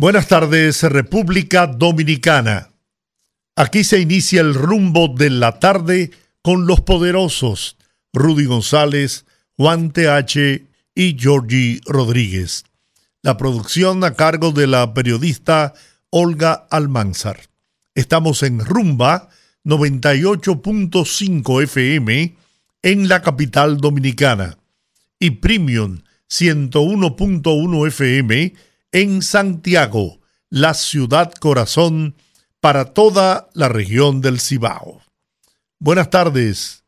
Buenas tardes, República Dominicana. Aquí se inicia el rumbo de la tarde con los poderosos Rudy González, Juan TH y Georgie Rodríguez. La producción a cargo de la periodista Olga Almanzar. Estamos en Rumba 98.5 FM en la capital dominicana y Premium 101.1 FM en Santiago, la ciudad corazón para toda la región del Cibao. Buenas tardes.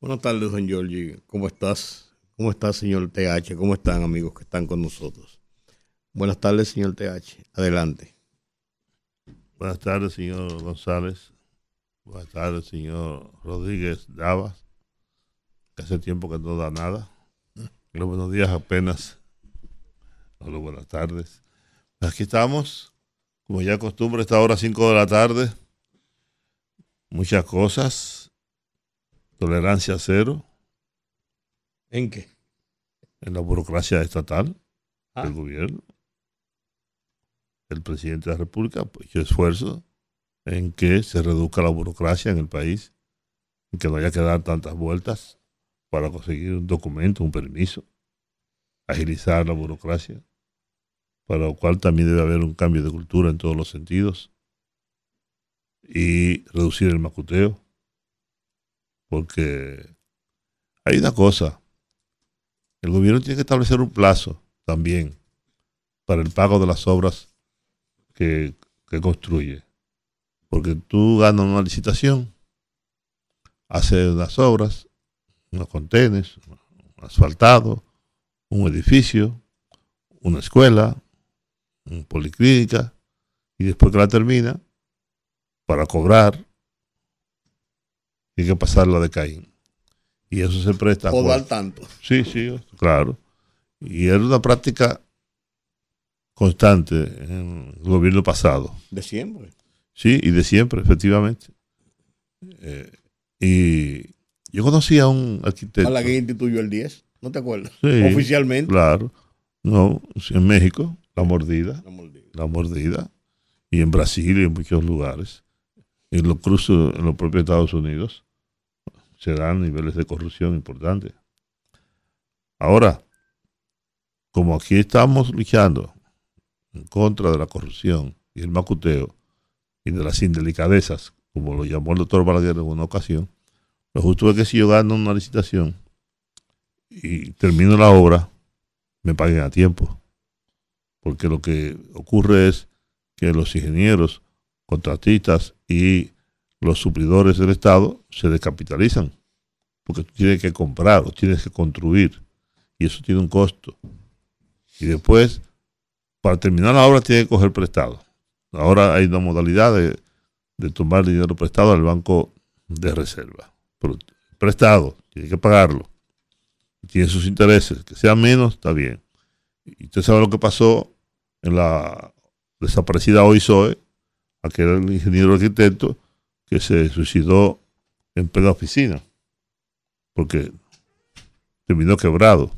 Buenas tardes, don Giorgi. ¿Cómo estás? ¿Cómo está, señor TH? ¿Cómo están, amigos que están con nosotros? Buenas tardes, señor TH. Adelante. Buenas tardes, señor González. Buenas tardes, señor Rodríguez Davas. Que hace tiempo que no da nada. Los buenos días apenas Hola, buenas tardes. Aquí estamos, como ya costumbre, esta hora 5 de la tarde. Muchas cosas. Tolerancia cero. ¿En qué? En la burocracia estatal Ah. del gobierno. El presidente de la República pues, hizo esfuerzo en que se reduzca la burocracia en el país, en que no haya que dar tantas vueltas para conseguir un documento, un permiso, agilizar la burocracia para lo cual también debe haber un cambio de cultura en todos los sentidos y reducir el macuteo, porque hay una cosa, el gobierno tiene que establecer un plazo también para el pago de las obras que, construye, porque tú ganas una licitación, haces unas obras, unos contenes, un asfaltado, un edificio, una escuela, una policlínica, y después que la termina, para cobrar, tiene que pasar la de Caín. Y eso se presta. O dar tanto. Sí, sí, claro. Y era una práctica constante en el gobierno pasado. De siempre. Sí, y de siempre, efectivamente. Eh, y yo conocí a un arquitecto. A la que instituyó el 10. ¿No te acuerdas? Sí, Oficialmente. Claro. No, en México, la mordida. La mordida. La mordida. Y en Brasil y en muchos lugares. En los cruzos, en los propios Estados Unidos, se dan niveles de corrupción importantes. Ahora, como aquí estamos luchando en contra de la corrupción y el macuteo y de las indelicadezas, como lo llamó el doctor Balaguer en una ocasión, lo justo es que si yo gano una licitación y termino la obra, me paguen a tiempo. Porque lo que ocurre es que los ingenieros, contratistas y los suplidores del Estado se descapitalizan. Porque tú tienes que comprar o tienes que construir. Y eso tiene un costo. Y después, para terminar la obra, tienes que coger prestado. Ahora hay una modalidad de, de tomar dinero prestado al banco de reserva. Pero prestado, tienes que pagarlo. Tiene sus intereses. Que sea menos, está bien. Y usted sabe lo que pasó en la desaparecida OISOE, aquel ingeniero arquitecto que se suicidó en plena oficina, porque terminó quebrado.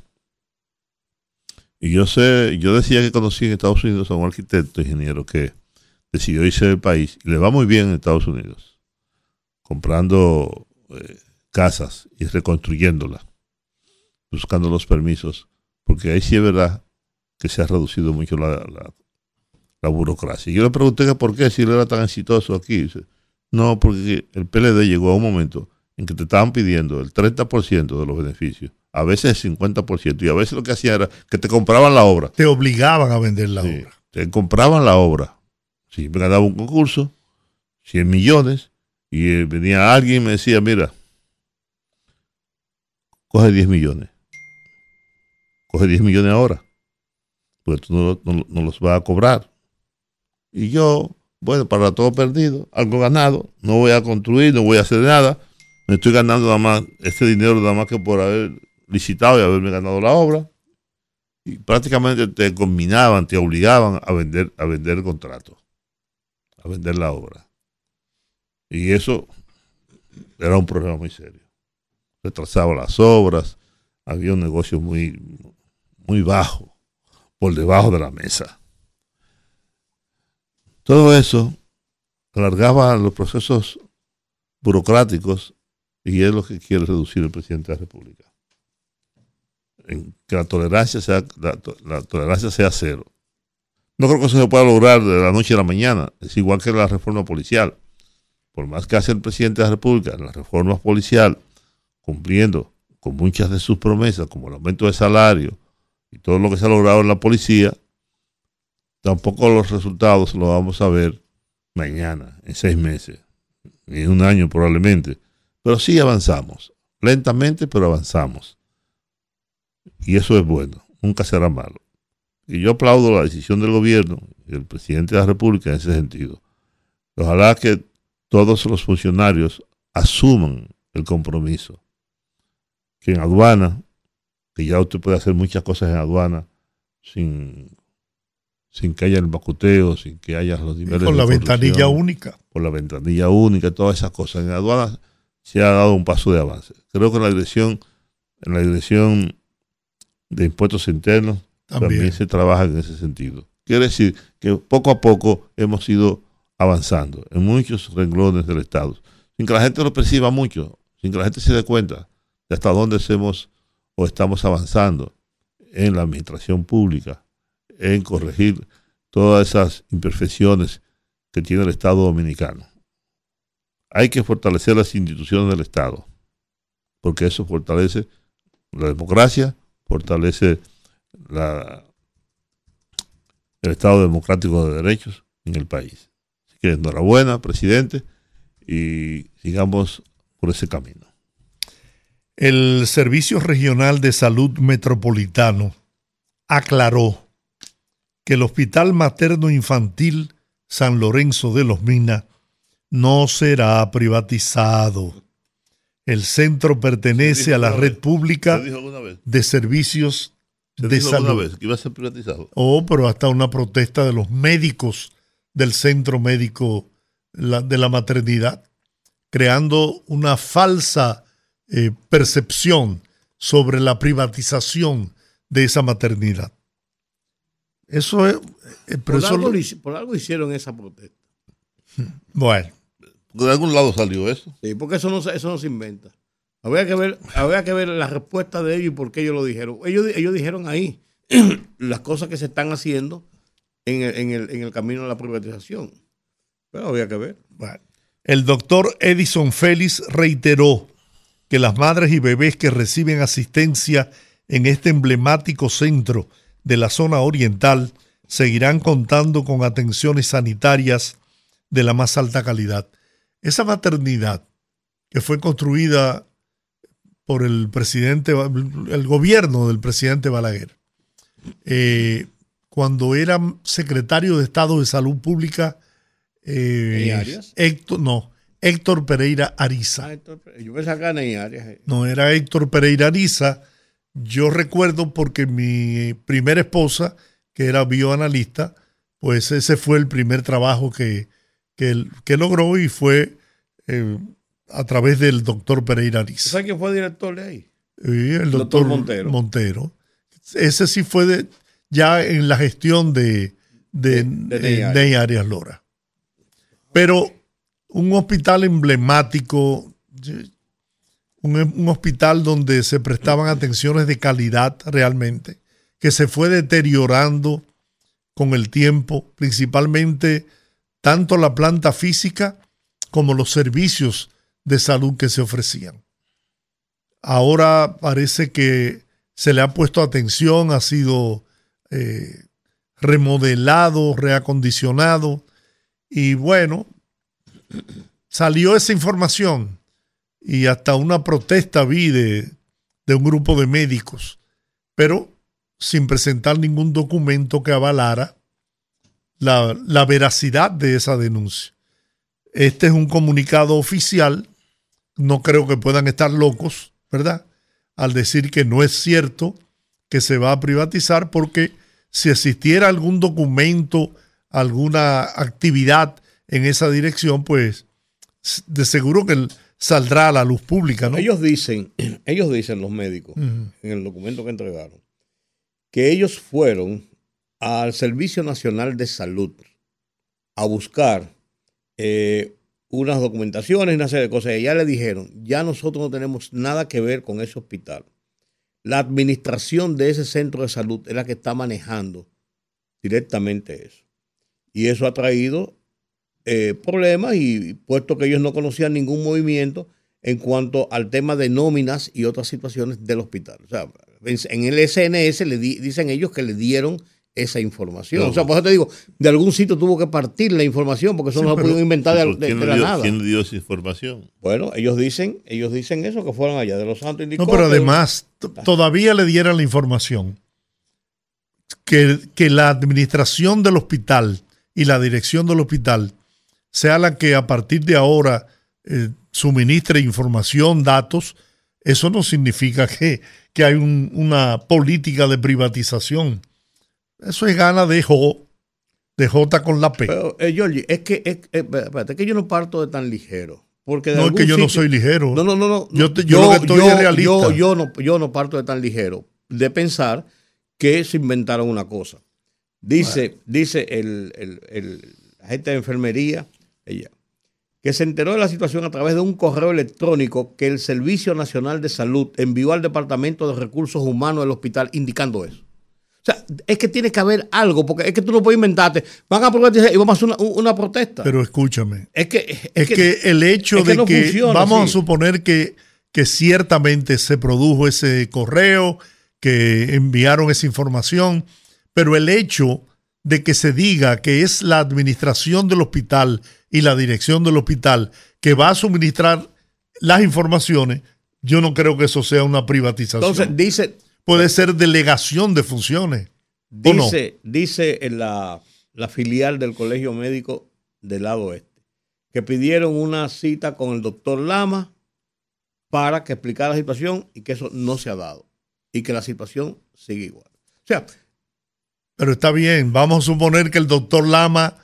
Y yo sé, yo decía que conocí en Estados Unidos a un arquitecto ingeniero que decidió irse del país y le va muy bien en Estados Unidos, comprando eh, casas y reconstruyéndolas, buscando los permisos, porque ahí sí es verdad que se ha reducido mucho la, la, la burocracia. Yo le pregunté que por qué, si él era tan exitoso aquí. Dice, no, porque el PLD llegó a un momento en que te estaban pidiendo el 30% de los beneficios, a veces el 50%, y a veces lo que hacían era que te compraban la obra. Te obligaban a vender la Sí, obra. Te compraban la obra. Si me ganaba un concurso, 100 millones, y eh, venía alguien y me decía, mira, coge 10 millones. Coge 10 millones ahora, no, no- no los vas a cobrar. Y yo bueno, para todo perdido, algo ganado, no voy a construir, no voy a hacer nada, me estoy ganando nada más este dinero nada más que por haber licitado y haberme ganado la obra. Y prácticamente te combinaban, te obligaban a vender, a vender el contrato, a vender la obra. Y eso era un problema muy serio. Retrasaba las obras, había un negocio muy, muy bajo, por debajo de la mesa. Todo eso alargaba los procesos burocráticos y es lo que quiere reducir el presidente de la República. que la tolerancia sea, la, tolerancia sea cero. No creo que eso se pueda lograr de la noche a la mañana. Es igual que la reforma policial. Por más que hace el presidente de la República en la reforma policial, cumpliendo con muchas de sus promesas, como el aumento de salario y todo lo que se ha logrado en la policía, tampoco los resultados los vamos a ver mañana, en seis meses, ni en un año probablemente. Pero sí avanzamos, lentamente, pero avanzamos. Y eso es bueno, nunca será malo. Y yo aplaudo la decisión del gobierno y del presidente de la República en ese sentido. Ojalá que todos los funcionarios asuman el compromiso. Que en aduana, que ya usted puede hacer muchas cosas en aduana sin sin que haya el bacuteo, sin que haya los niveles Con la ventanilla única. Con la ventanilla única, todas esas cosas. En aduana se ha dado un paso de avance. Creo que en la dirección, en la dirección de impuestos internos también. se trabaja en ese sentido. Quiere decir que poco a poco hemos ido avanzando en muchos renglones del Estado, sin que la gente lo perciba mucho, sin que la gente se dé cuenta de hasta dónde hacemos o estamos avanzando en la administración pública en corregir todas esas imperfecciones que tiene el Estado dominicano. Hay que fortalecer las instituciones del Estado, porque eso fortalece la democracia, fortalece el Estado democrático de derechos en el país. Así que enhorabuena, presidente, y sigamos por ese camino. El Servicio Regional de Salud Metropolitano aclaró que el Hospital Materno Infantil San Lorenzo de los Minas no será privatizado. El centro pertenece a la red pública de servicios de salud. Vez que iba a ser privatizado. Oh, pero hasta una protesta de los médicos del centro médico de la maternidad, creando una falsa eh, percepción sobre la privatización de esa maternidad. Eso es. Eh, por, algo, hicieron esa protesta. Bueno. De algún lado salió eso. Sí, porque eso no, eso no se inventa. Habría que ver, habría que ver la respuesta de ellos y por qué ellos lo dijeron. Ellos, ellos dijeron ahí las cosas que se están haciendo en el, en el, en el camino a la privatización. Pero habría que ver. El doctor Edison Félix reiteró que las madres y bebés que reciben asistencia en este emblemático centro de la zona oriental seguirán contando con atenciones sanitarias de la más alta calidad. Esa maternidad que fue construida por el presidente, el gobierno del presidente Balaguer, eh, cuando era secretario de Estado de Salud Pública, eh, Héctor, no, Héctor Pereira Ariza. Ah, yo eh. No, era Héctor Pereira Ariza yo recuerdo porque mi primera esposa, que era bioanalista, pues ese fue el primer trabajo que, que, logró y fue eh, a través del doctor Pereira Ariza. ¿Sabes quién fue director de ahí? Sí, el doctor, Montero. Montero. Ese sí fue ya en la gestión de, de, Ney Arias Lora. Pero un hospital emblemático, un, hospital donde se prestaban atenciones de calidad realmente, que se fue deteriorando con el tiempo, principalmente tanto la planta física como los servicios de salud que se ofrecían. Ahora parece que se le ha puesto atención, ha sido eh, remodelado, reacondicionado y bueno, salió esa información y hasta una protesta vi de, un grupo de médicos, pero sin presentar ningún documento que avalara la, la veracidad de esa denuncia. Este es un comunicado oficial, no creo que puedan estar locos, ¿verdad? Al decir que no es cierto que se va a privatizar porque si existiera algún documento, alguna actividad en esa dirección, pues de seguro que saldrá a la luz pública, ¿no? Ellos dicen, ellos dicen los médicos, en el documento que entregaron, que ellos fueron al Servicio Nacional de Salud a buscar eh, unas documentaciones, una serie de cosas, y ya le dijeron, ya nosotros no tenemos nada que ver con ese hospital. La administración de ese centro de salud es la que está manejando directamente eso. Y eso ha traído eh, problemas y puesto que ellos no conocían ningún movimiento en cuanto al tema de nóminas y otras situaciones del hospital. O sea, en el SNS le dicen ellos que le dieron esa información. O sea, por eso te digo, de algún sitio tuvo que partir la información porque eso no lo pudieron inventar de, la nada. ¿Quién dio esa información? Bueno, ellos dicen, ellos dicen eso, que fueron allá de los Santos No, pero además, todavía le dieran la información que, que la administración del hospital y la dirección del hospital sea la que a partir de ahora eh, suministre información, datos, eso no significa que, que hay una política de privatización. Eso es gana de J, de J con la P. Pero, eh, es que, es, espérate, es que yo no parto de tan ligero. Porque no, es que yo no soy ligero. No, no, no. no yo, yo, lo que estoy es realista. Yo, yo, no, yo no parto de tan ligero de pensar que se inventaron una cosa. Dice, dice el, el, el, agente de enfermería ella, que se enteró de la situación a través de un correo electrónico que el Servicio Nacional de Salud envió al Departamento de Recursos Humanos del hospital indicando eso. O sea, es que tiene que haber algo, porque es que tú no puedes inventarte. Van a probar y vamos a hacer una, protesta. Pero escúchame. Es que, es, que, el hecho de que, vamos a suponer que, que ciertamente se produjo ese correo, que enviaron esa información, pero el hecho de que se diga que es la administración del hospital y la dirección del hospital que va a suministrar las informaciones, yo no creo que eso sea una privatización. Entonces, dice... Puede ser delegación de funciones. Dice, dice en la, la filial del Colegio Médico del lado oeste que pidieron una cita con el doctor Lama para que explicara la situación y que eso no se ha dado y que la situación sigue igual. O sea, pero está bien, vamos a suponer que el doctor Lama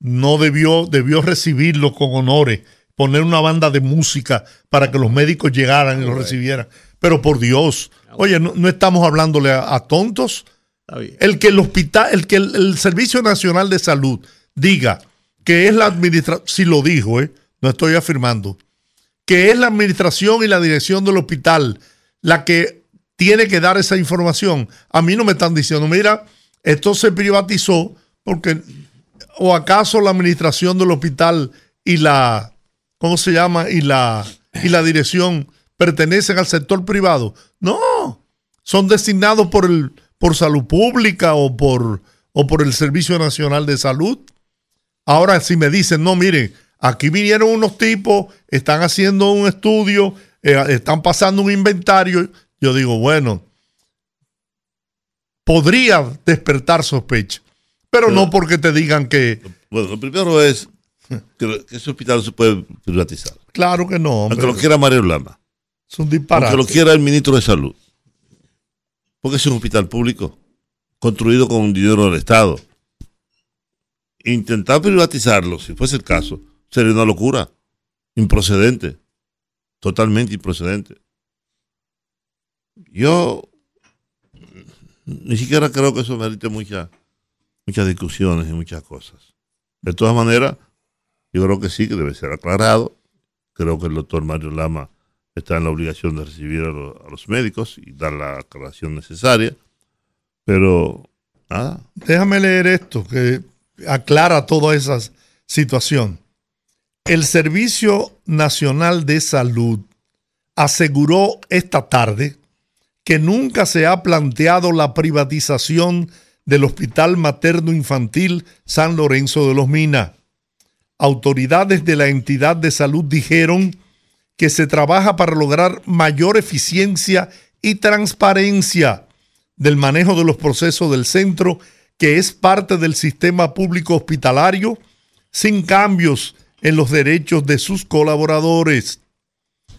no debió, debió recibirlo con honores, poner una banda de música para que los médicos llegaran y lo recibieran. Pero por Dios, oye, no, estamos hablándole a, tontos. El que el hospital, el que el, Servicio Nacional de Salud diga que es la administración, si lo dijo, eh, no estoy afirmando, que es la administración y la dirección del hospital la que tiene que dar esa información. A mí no me están diciendo, mira, esto se privatizó porque, o acaso la administración del hospital y la, ¿cómo se llama? Y la, y la dirección pertenecen al sector privado. No, son designados por, el, por salud pública o por, o por el Servicio Nacional de Salud. Ahora, si me dicen, no, miren, aquí vinieron unos tipos, están haciendo un estudio, eh, están pasando un inventario, yo digo, bueno, podría despertar sospecha, pero, no porque te digan que... Bueno, lo primero es que, ese hospital no se puede privatizar. Claro que no. Aunque lo quiera Mario Lama. Es un disparate. Aunque lo quiera el ministro de Salud. Porque es un hospital público, construido con dinero del Estado. Intentar privatizarlo, si fuese el caso, sería una locura. Improcedente. Totalmente improcedente. Yo ni siquiera creo que eso merite muchas muchas discusiones y muchas cosas. De todas maneras, yo creo que sí, que debe ser aclarado. Creo que el doctor Mario Lama está en la obligación de recibir a, los médicos y dar la aclaración necesaria. Pero, nada. Déjame leer esto, que aclara toda esa situación. El Servicio Nacional de Salud aseguró esta tarde que nunca se ha planteado la privatización del Hospital Materno Infantil San Lorenzo de los Minas. Autoridades de la entidad de salud dijeron que se trabaja para lograr mayor eficiencia y transparencia del manejo de los procesos del centro que es parte del sistema público hospitalario sin cambios en los derechos de sus colaboradores.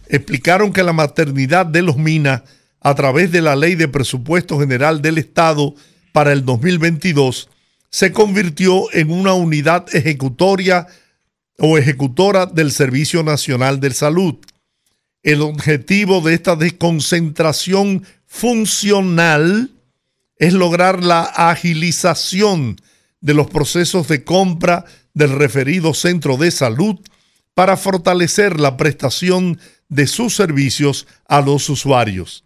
Explicaron que la maternidad de los Minas, a través de la Ley de Presupuesto General del Estado para el 2022, se convirtió en una unidad ejecutoria o ejecutora del Servicio Nacional de Salud. El objetivo de esta desconcentración funcional es lograr la agilización de los procesos de compra del referido centro de salud para fortalecer la prestación de sus servicios a los usuarios.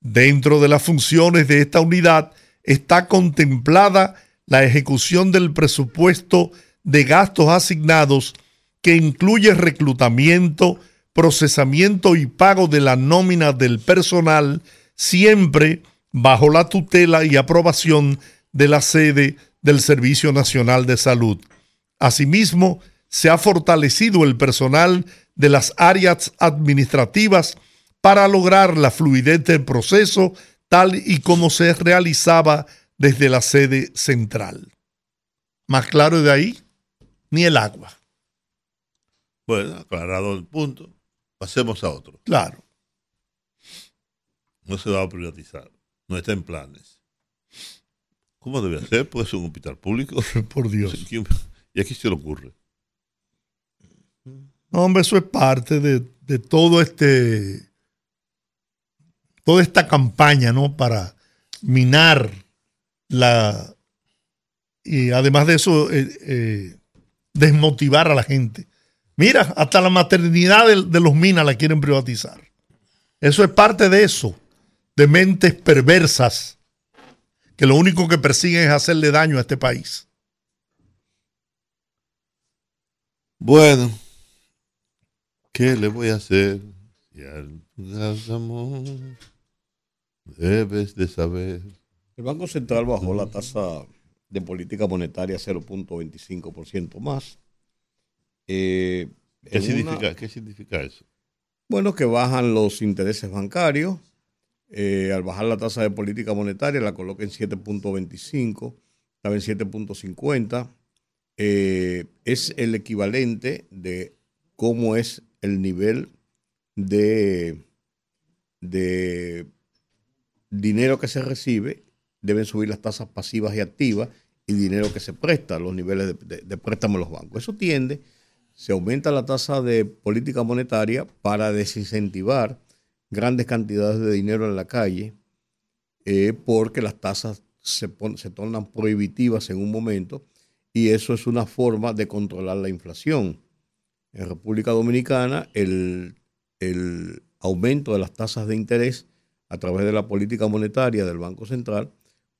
Dentro de las funciones de esta unidad está contemplada la ejecución del presupuesto de gastos asignados que incluye reclutamiento, procesamiento y pago de la nómina del personal, siempre bajo la tutela y aprobación de la sede del Servicio Nacional de Salud. Asimismo, se ha fortalecido el personal de las áreas administrativas para lograr la fluidez del proceso tal y como se realizaba desde la sede central. Más claro de ahí, ni el agua. Bueno, aclarado el punto, pasemos a otro. Claro. No se va a privatizar no está en planes. ¿Cómo debe ser? ¿Puede ser un hospital público? Por Dios. ¿Y aquí se le ocurre? No, hombre, eso es parte de, todo este. Toda esta campaña, ¿no? Para minar la. Y además de eso, eh, eh, desmotivar a la gente. Mira, hasta la maternidad de, los minas la quieren privatizar. Eso es parte de eso de mentes perversas que lo único que persiguen es hacerle daño a este país. Bueno, ¿qué le voy a hacer? Debes de saber. El Banco Central bajó la tasa de política monetaria 0.25% más. Eh, ¿Qué, significa, ¿Qué significa eso? Bueno, que bajan los intereses bancarios, eh, al bajar la tasa de política monetaria la coloca en 7.25, estaba en 7.50. Eh, es el equivalente de cómo es el nivel de, de dinero que se recibe. Deben subir las tasas pasivas y activas y dinero que se presta, los niveles de, de préstamo a los bancos. Eso tiende, se aumenta la tasa de política monetaria para desincentivar grandes cantidades de dinero en la calle eh, porque las tasas se, se tornan prohibitivas en un momento y eso es una forma de controlar la inflación. En República Dominicana el, el aumento de las tasas de interés a través de la política monetaria del Banco Central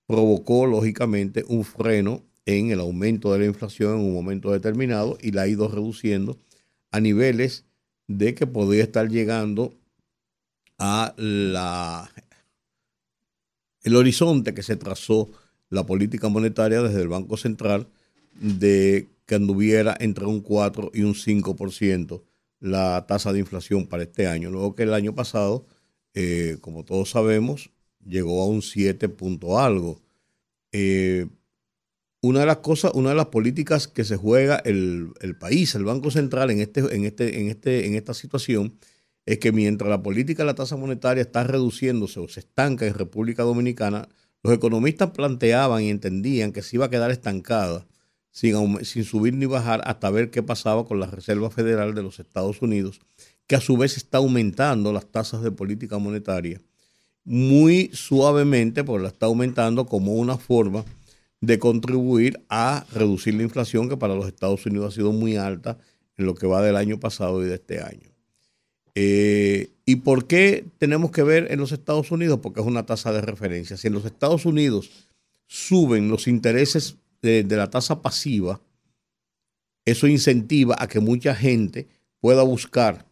provocó lógicamente un freno en el aumento de la inflación en un momento determinado y la ha ido reduciendo a niveles de que podría estar llegando a la, el horizonte que se trazó la política monetaria desde el Banco Central de que anduviera entre un 4 y un 5% la tasa de inflación para este año. Luego que el año pasado, eh, como todos sabemos, llegó a un 7 punto algo. Eh, una de las cosas, una de las políticas que se juega el, país, el Banco Central en, este, en, este, en, este, en esta situación, es que mientras la política de la tasa monetaria está reduciéndose o se estanca en República Dominicana, los economistas planteaban y entendían que se iba a quedar estancada sin subir ni bajar hasta ver qué pasaba con la Reserva Federal de los Estados Unidos, que a su vez está aumentando las tasas de política monetaria muy suavemente, porque la está aumentando como una forma de contribuir a reducir la inflación que para los Estados Unidos ha sido muy alta en lo que va del año pasado y de este año. Eh, ¿Y por qué tenemos que ver en los Estados Unidos? Porque es una tasa de referencia. Si en los Estados Unidos suben los intereses de, la tasa pasiva, eso incentiva a que mucha gente pueda buscar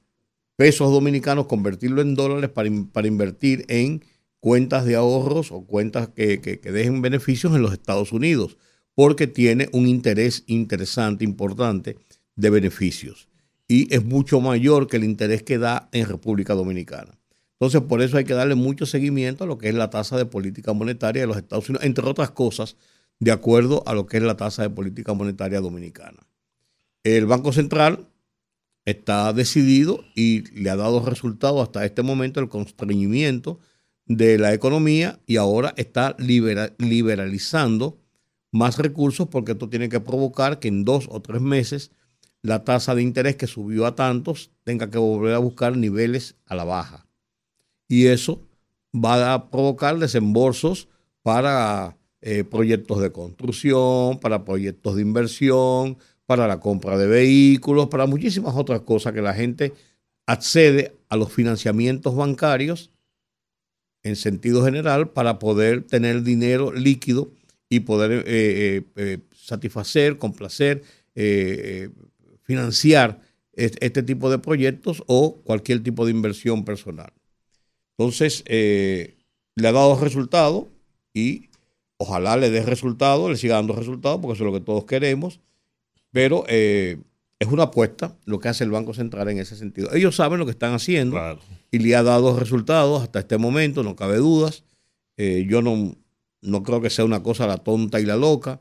pesos dominicanos, convertirlo en dólares para, invertir en cuentas de ahorros o cuentas que, que, dejen beneficios en los Estados Unidos, porque tiene un interés interesante, importante de beneficios y es mucho mayor que el interés que da en República Dominicana. Entonces, por eso hay que darle mucho seguimiento a lo que es la tasa de política monetaria de los Estados Unidos, entre otras cosas, de acuerdo a lo que es la tasa de política monetaria dominicana. El Banco Central está decidido y le ha dado resultado hasta este momento el constreñimiento de la economía y ahora está liberalizando más recursos porque esto tiene que provocar que en dos o tres meses la tasa de interés que subió a tantos tenga que volver a buscar niveles a la baja. Y eso va a provocar desembolsos para eh, proyectos de construcción, para proyectos de inversión, para la compra de vehículos, para muchísimas otras cosas que la gente accede a los financiamientos bancarios en sentido general para poder tener dinero líquido y poder eh, eh, satisfacer, complacer, financiar este, tipo de proyectos o cualquier tipo de inversión personal. Entonces, le ha dado resultado y Ojalá le dé resultado, le siga dando resultados, porque eso es lo que todos queremos. Pero eh, es una apuesta lo que hace el Banco Central en ese sentido. Ellos saben lo que están haciendo y le ha dado resultados hasta este momento, no cabe dudas. Eh, yo no, no creo que sea una cosa la tonta y la loca,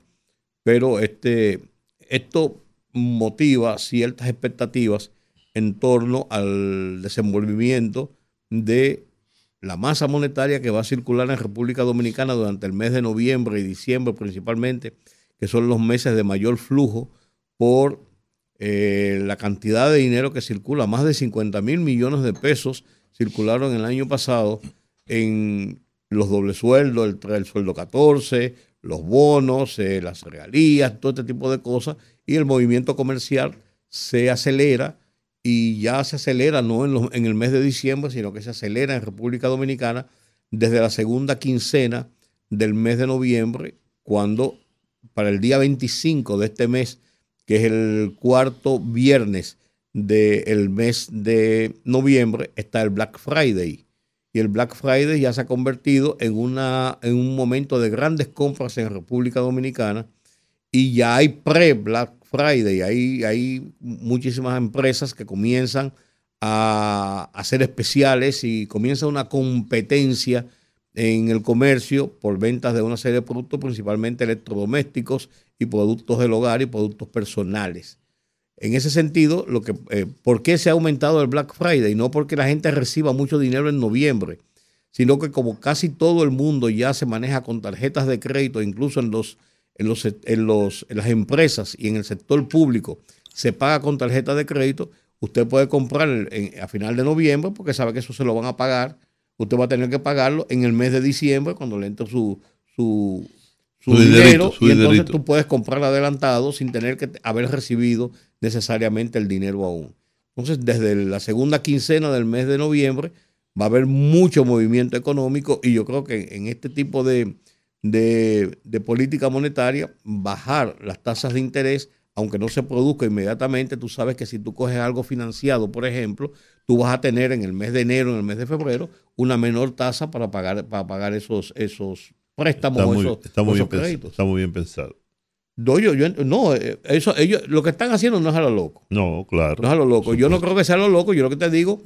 pero este, esto motiva ciertas expectativas en torno al desenvolvimiento de la masa monetaria que va a circular en República Dominicana durante el mes de noviembre y diciembre principalmente, que son los meses de mayor flujo por eh, la cantidad de dinero que circula, más de 50 mil millones de pesos circularon el año pasado en los doble sueldos, el, sueldo 14, los bonos, eh, las regalías, todo este tipo de cosas, y el movimiento comercial se acelera y ya se acelera no en, en, el mes de diciembre, sino que se acelera en República Dominicana desde la segunda quincena del mes de noviembre, cuando para el día 25 de este mes, que es el cuarto viernes del mes de noviembre, está el Black Friday. Y el Black Friday ya se ha convertido en, una, en un momento de grandes compras en República Dominicana y ya hay pre-Black Friday. Hay, hay muchísimas empresas que comienzan a hacer especiales y comienza una competencia en el comercio por ventas de una serie de productos, principalmente electrodomésticos y productos del hogar y productos personales. En ese sentido, lo que, eh, ¿por qué se ha aumentado el Black Friday? No porque la gente reciba mucho dinero en noviembre, sino que como casi todo el mundo ya se maneja con tarjetas de crédito, incluso en los en, los, en, los, las empresas y en el sector público se paga con tarjeta de crédito, usted puede comprar a final de noviembre porque sabe que eso se lo van a pagar. Usted va a tener que pagarlo en el mes de diciembre cuando le entre su, su, dinero y entonces tú puedes comprar adelantado sin tener que haber recibido necesariamente el dinero aún. Entonces, desde la segunda quincena del mes de noviembre va a haber mucho movimiento económico y yo creo que en este tipo de, de, política monetaria, bajar las tasas de interés, aunque no se produzca inmediatamente, tú sabes que si tú coges algo financiado, por ejemplo, tú vas a tener en el mes de enero, en el mes de febrero, una menor tasa para pagar, para pagar esos, esos préstamos está muy, esos, está muy bien créditos. Está muy bien pensado. No, yo, no, eh, eso, ellos lo que están haciendo no es a lo loco. No, claro. No es a lo loco. Yo no creo que sea a lo loco, yo lo que te digo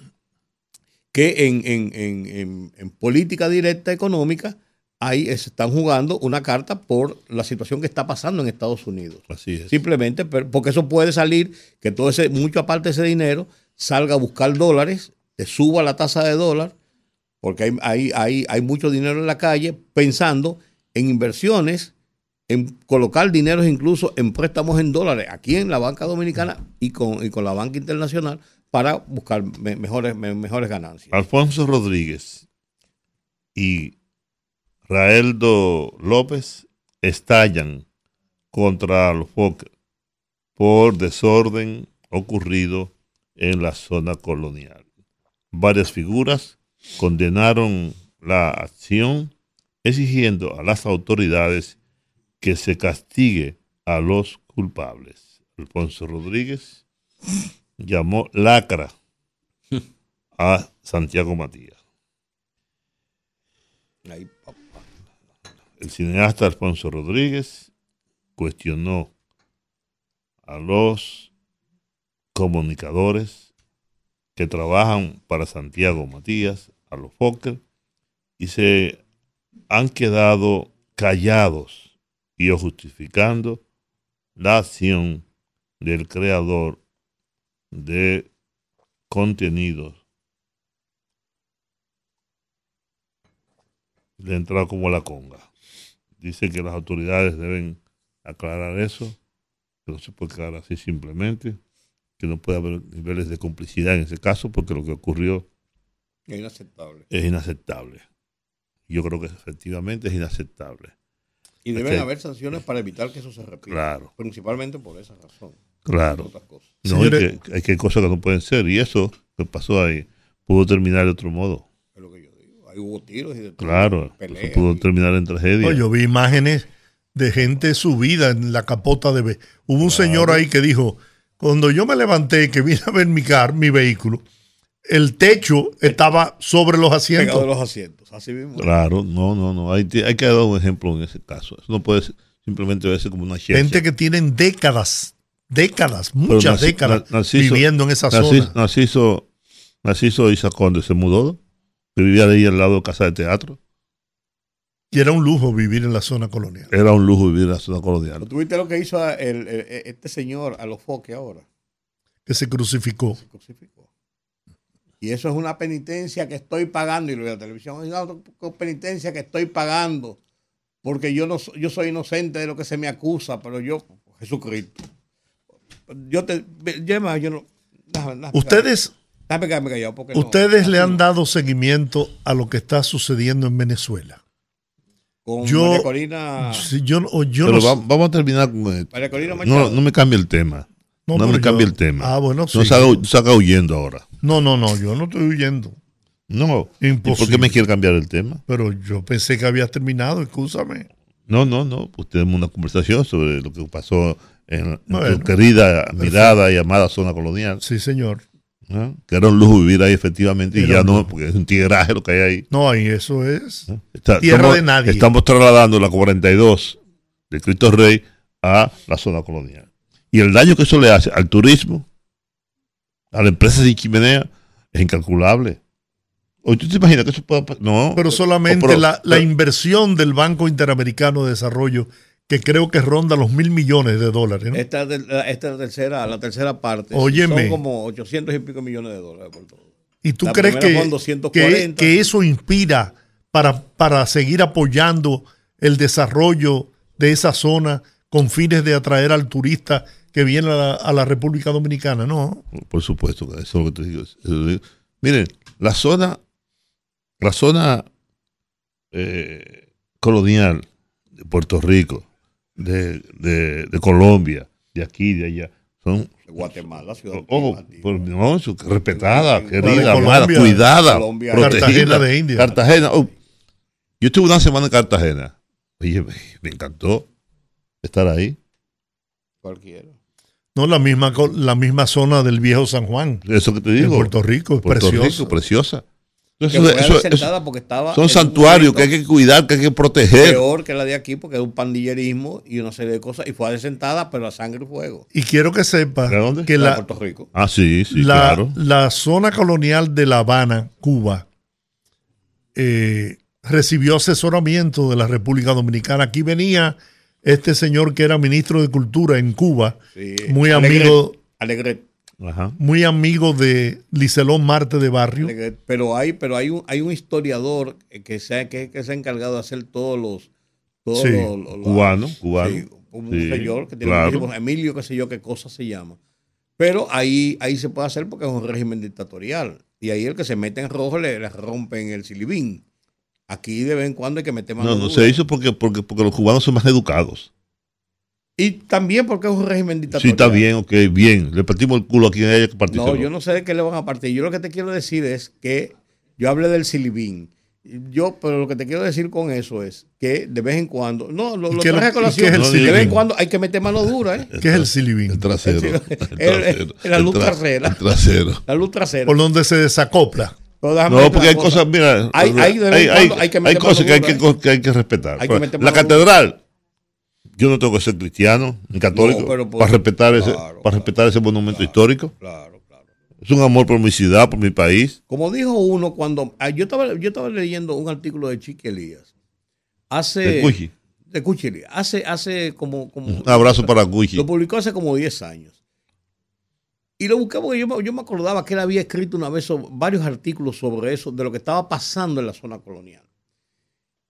que en, en, en, en política directa económica, ahí están jugando una carta por la situación que está pasando en Estados Unidos. Así es. Simplemente porque eso puede salir, que todo ese, mucho aparte de ese dinero, salga a buscar dólares, te suba la tasa de dólar, porque hay, hay, hay, hay mucho dinero en la calle, pensando en inversiones, en colocar dinero incluso en préstamos en dólares aquí en la banca dominicana y con, y con la banca internacional para buscar mejores, mejores ganancias. Alfonso Rodríguez y Raeldo López estallan contra los Fokker por desorden ocurrido en la zona colonial. Varias figuras condenaron la acción exigiendo a las autoridades que se castigue a los culpables. Alfonso Rodríguez llamó lacra a Santiago Matías. El cineasta Alfonso Rodríguez cuestionó a los comunicadores que trabajan para Santiago Matías, a los Fokker, y se han quedado callados y o justificando la acción del creador de contenidos. Le entra como la conga. Dice que las autoridades deben aclarar eso, que no se puede quedar así simplemente, que no puede haber niveles de complicidad en ese caso, porque lo que ocurrió Es inaceptable. es inaceptable. Yo creo que efectivamente es inaceptable. Y deben haber sanciones para evitar que eso se repita. Claro. Principalmente por esa razón. Claro. Otras cosas. No, Señores- hay, que, hay que hay cosas que no pueden ser. Y eso que pasó ahí pudo terminar de otro modo. Es lo que yo digo. Ahí hubo tiros y de todo, Claro. peleas Eso pudo y- terminar en tragedia. No, yo vi imágenes de gente subida en la capota de... ve- Hubo un señor ahí que dijo, cuando yo me levanté, que vine a ver mi car, mi vehículo, el techo estaba sobre los pegado de asientos. los asientos. Así mismo. Claro, no, no, no. Hay, hay que dar un ejemplo en ese caso. Eso no puede ser- simplemente verse como una ciencia. Gente que tienen décadas, décadas, muchas décadas viviendo en esa Narciso, zona. Narciso, Narciso Isa Conde se mudó, que vivía ahí al lado de casa de teatro. Y era un lujo vivir en la zona colonial. Era un lujo vivir en la zona colonial. ¿Tú viste lo que hizo el- el- este señor a los foques ahora? Que se crucificó. Se crucificó. Y eso es una penitencia que estoy pagando. Y lo de la televisión es una penitencia que estoy pagando. Porque yo no yo soy inocente de lo que se me acusa, pero yo, Jesucristo. Yo te. Yo, además, yo no. Ustedes, callado. Porque no, ustedes le han dado seguimiento a lo que está sucediendo en Venezuela. Con yo- María Corina. Si yo, o yo Pero no, va- vamos a terminar con esto. María Corina No, no me cambie el tema. No, me yo- cambie el tema. Ah, bueno, sí. No salga, salga huyendo ahora. No, no, no, yo no estoy huyendo. No. ¿Y por Imposible. qué me quiere cambiar el tema? Pero yo pensé que habías terminado, escúchame. No, no, no. Pues tenemos una conversación sobre lo que pasó en, en Bueno, tu querida, mirada y amada zona colonial. Sí, señor. Que era un lujo vivir ahí efectivamente y ya no, porque es un tigueraje lo que hay ahí. No, ahí eso es. Tierra estamos, de nadie. Estamos trasladando la 42 de Cristo Rey a la zona colonial. Y el daño que eso le hace al turismo, a la empresa de chimenea, es incalculable. ¿O tú te imaginas que eso pueda pasar? No. Pero solamente pero- la, la pero- inversión del Banco Interamericano de Desarrollo, que creo que ronda los mil millones de dólares. ¿no? Esta, es la- esta es la tercera, la tercera parte. Óyeme. Son como 800 y pico millones de dólares por todo. ¿Y tú la crees que, fueron 240. que, que eso inspira para, para seguir apoyando el desarrollo de esa zona con fines de atraer al turista que viene a la, a la República Dominicana? No. Por supuesto, que eso es lo que te digo. Miren, la zona, la zona eh, colonial de Puerto Rico, de, de- de Colombia, de aquí, de allá, son Guatemala, Ciudad oh, Autónoma, por- no, su- respetada, querida, Colombia, amada, cuidada, Colombia, protegida. Cartagena de India. Cartagena. oh, yo estuve una semana en Cartagena. Oye, me, me encantó estar ahí. cualquiera. No, la misma, la misma zona del viejo San Juan, Eso que te en digo. Puerto Rico, es Puerto precioso. Rico, preciosa. Que Eso- fue eso- eso- adecentada porque estaba son en santuarios que hay que cuidar, que hay que proteger. peor que la de aquí porque es un pandillerismo y una serie de cosas y fue adecentada pero a sangre y fuego. Y quiero que sepa ¿De dónde? que la, Puerto Rico. Ah, sí, sí, la, claro. la zona colonial de La Habana, Cuba, eh, recibió asesoramiento de la República Dominicana. Aquí venía este señor que era ministro de Cultura en Cuba, Sí. muy amigo, Alegret, Ajá. muy amigo de Licelón Marte de Barrio. Pero hay, pero hay un, hay un historiador que se, ha- que, que se ha encargado de hacer todos los, todos Sí. los- los- los- Cubano, cubano. Sí, un Sí, señor que tiene claro. muchísimos- Emilio, qué sé yo, qué cosa se llama. Pero ahí, ahí se puede hacer porque es un régimen dictatorial. Y ahí el que se mete en rojo le, le rompen el silibín. Aquí de vez en cuando hay que meter mano No, no dura. se hizo porque, porque, porque los cubanos son más educados. Y también porque es un régimen Sí, dictatorial. está bien, ok, bien. Le partimos el culo a quien haya que partirse. No, yo no sé de qué le van a partir. Yo lo que te quiero decir es que yo hablé del silibín. Yo, pero lo que te quiero decir con eso es que de vez en cuando, no, lo, ¿Y lo traje a colación, qué es el de vez en cuando hay que meter mano dura, ¿eh? ¿Qué es el silibín? El trasero. El- El trasero. la luz El tra- trasera. El trasero. La luz trasera. Por donde se desacopla. No, porque hay una cosas, cosa. mira, Hay- hay de cuando hay que meter cosas que hay que, que hay que respetar. Hay que meter la catedral, yo no tengo que ser cristiano ni católico No, pero para respetar ese, claro, para respetar ese monumento histórico. Claro, claro. Es un amor por mi ciudad, por mi país. Como dijo uno cuando ah, yo estaba yo estaba leyendo un artículo de Chiqui Elías. De Hace Cuiji. de Cuchilli, hace, hace como, como... Un abrazo para Gucci. Lo publicó hace como 10 años. Y lo busqué porque yo, yo me acordaba que él había escrito una vez varios artículos sobre eso, de lo que estaba pasando en la zona colonial.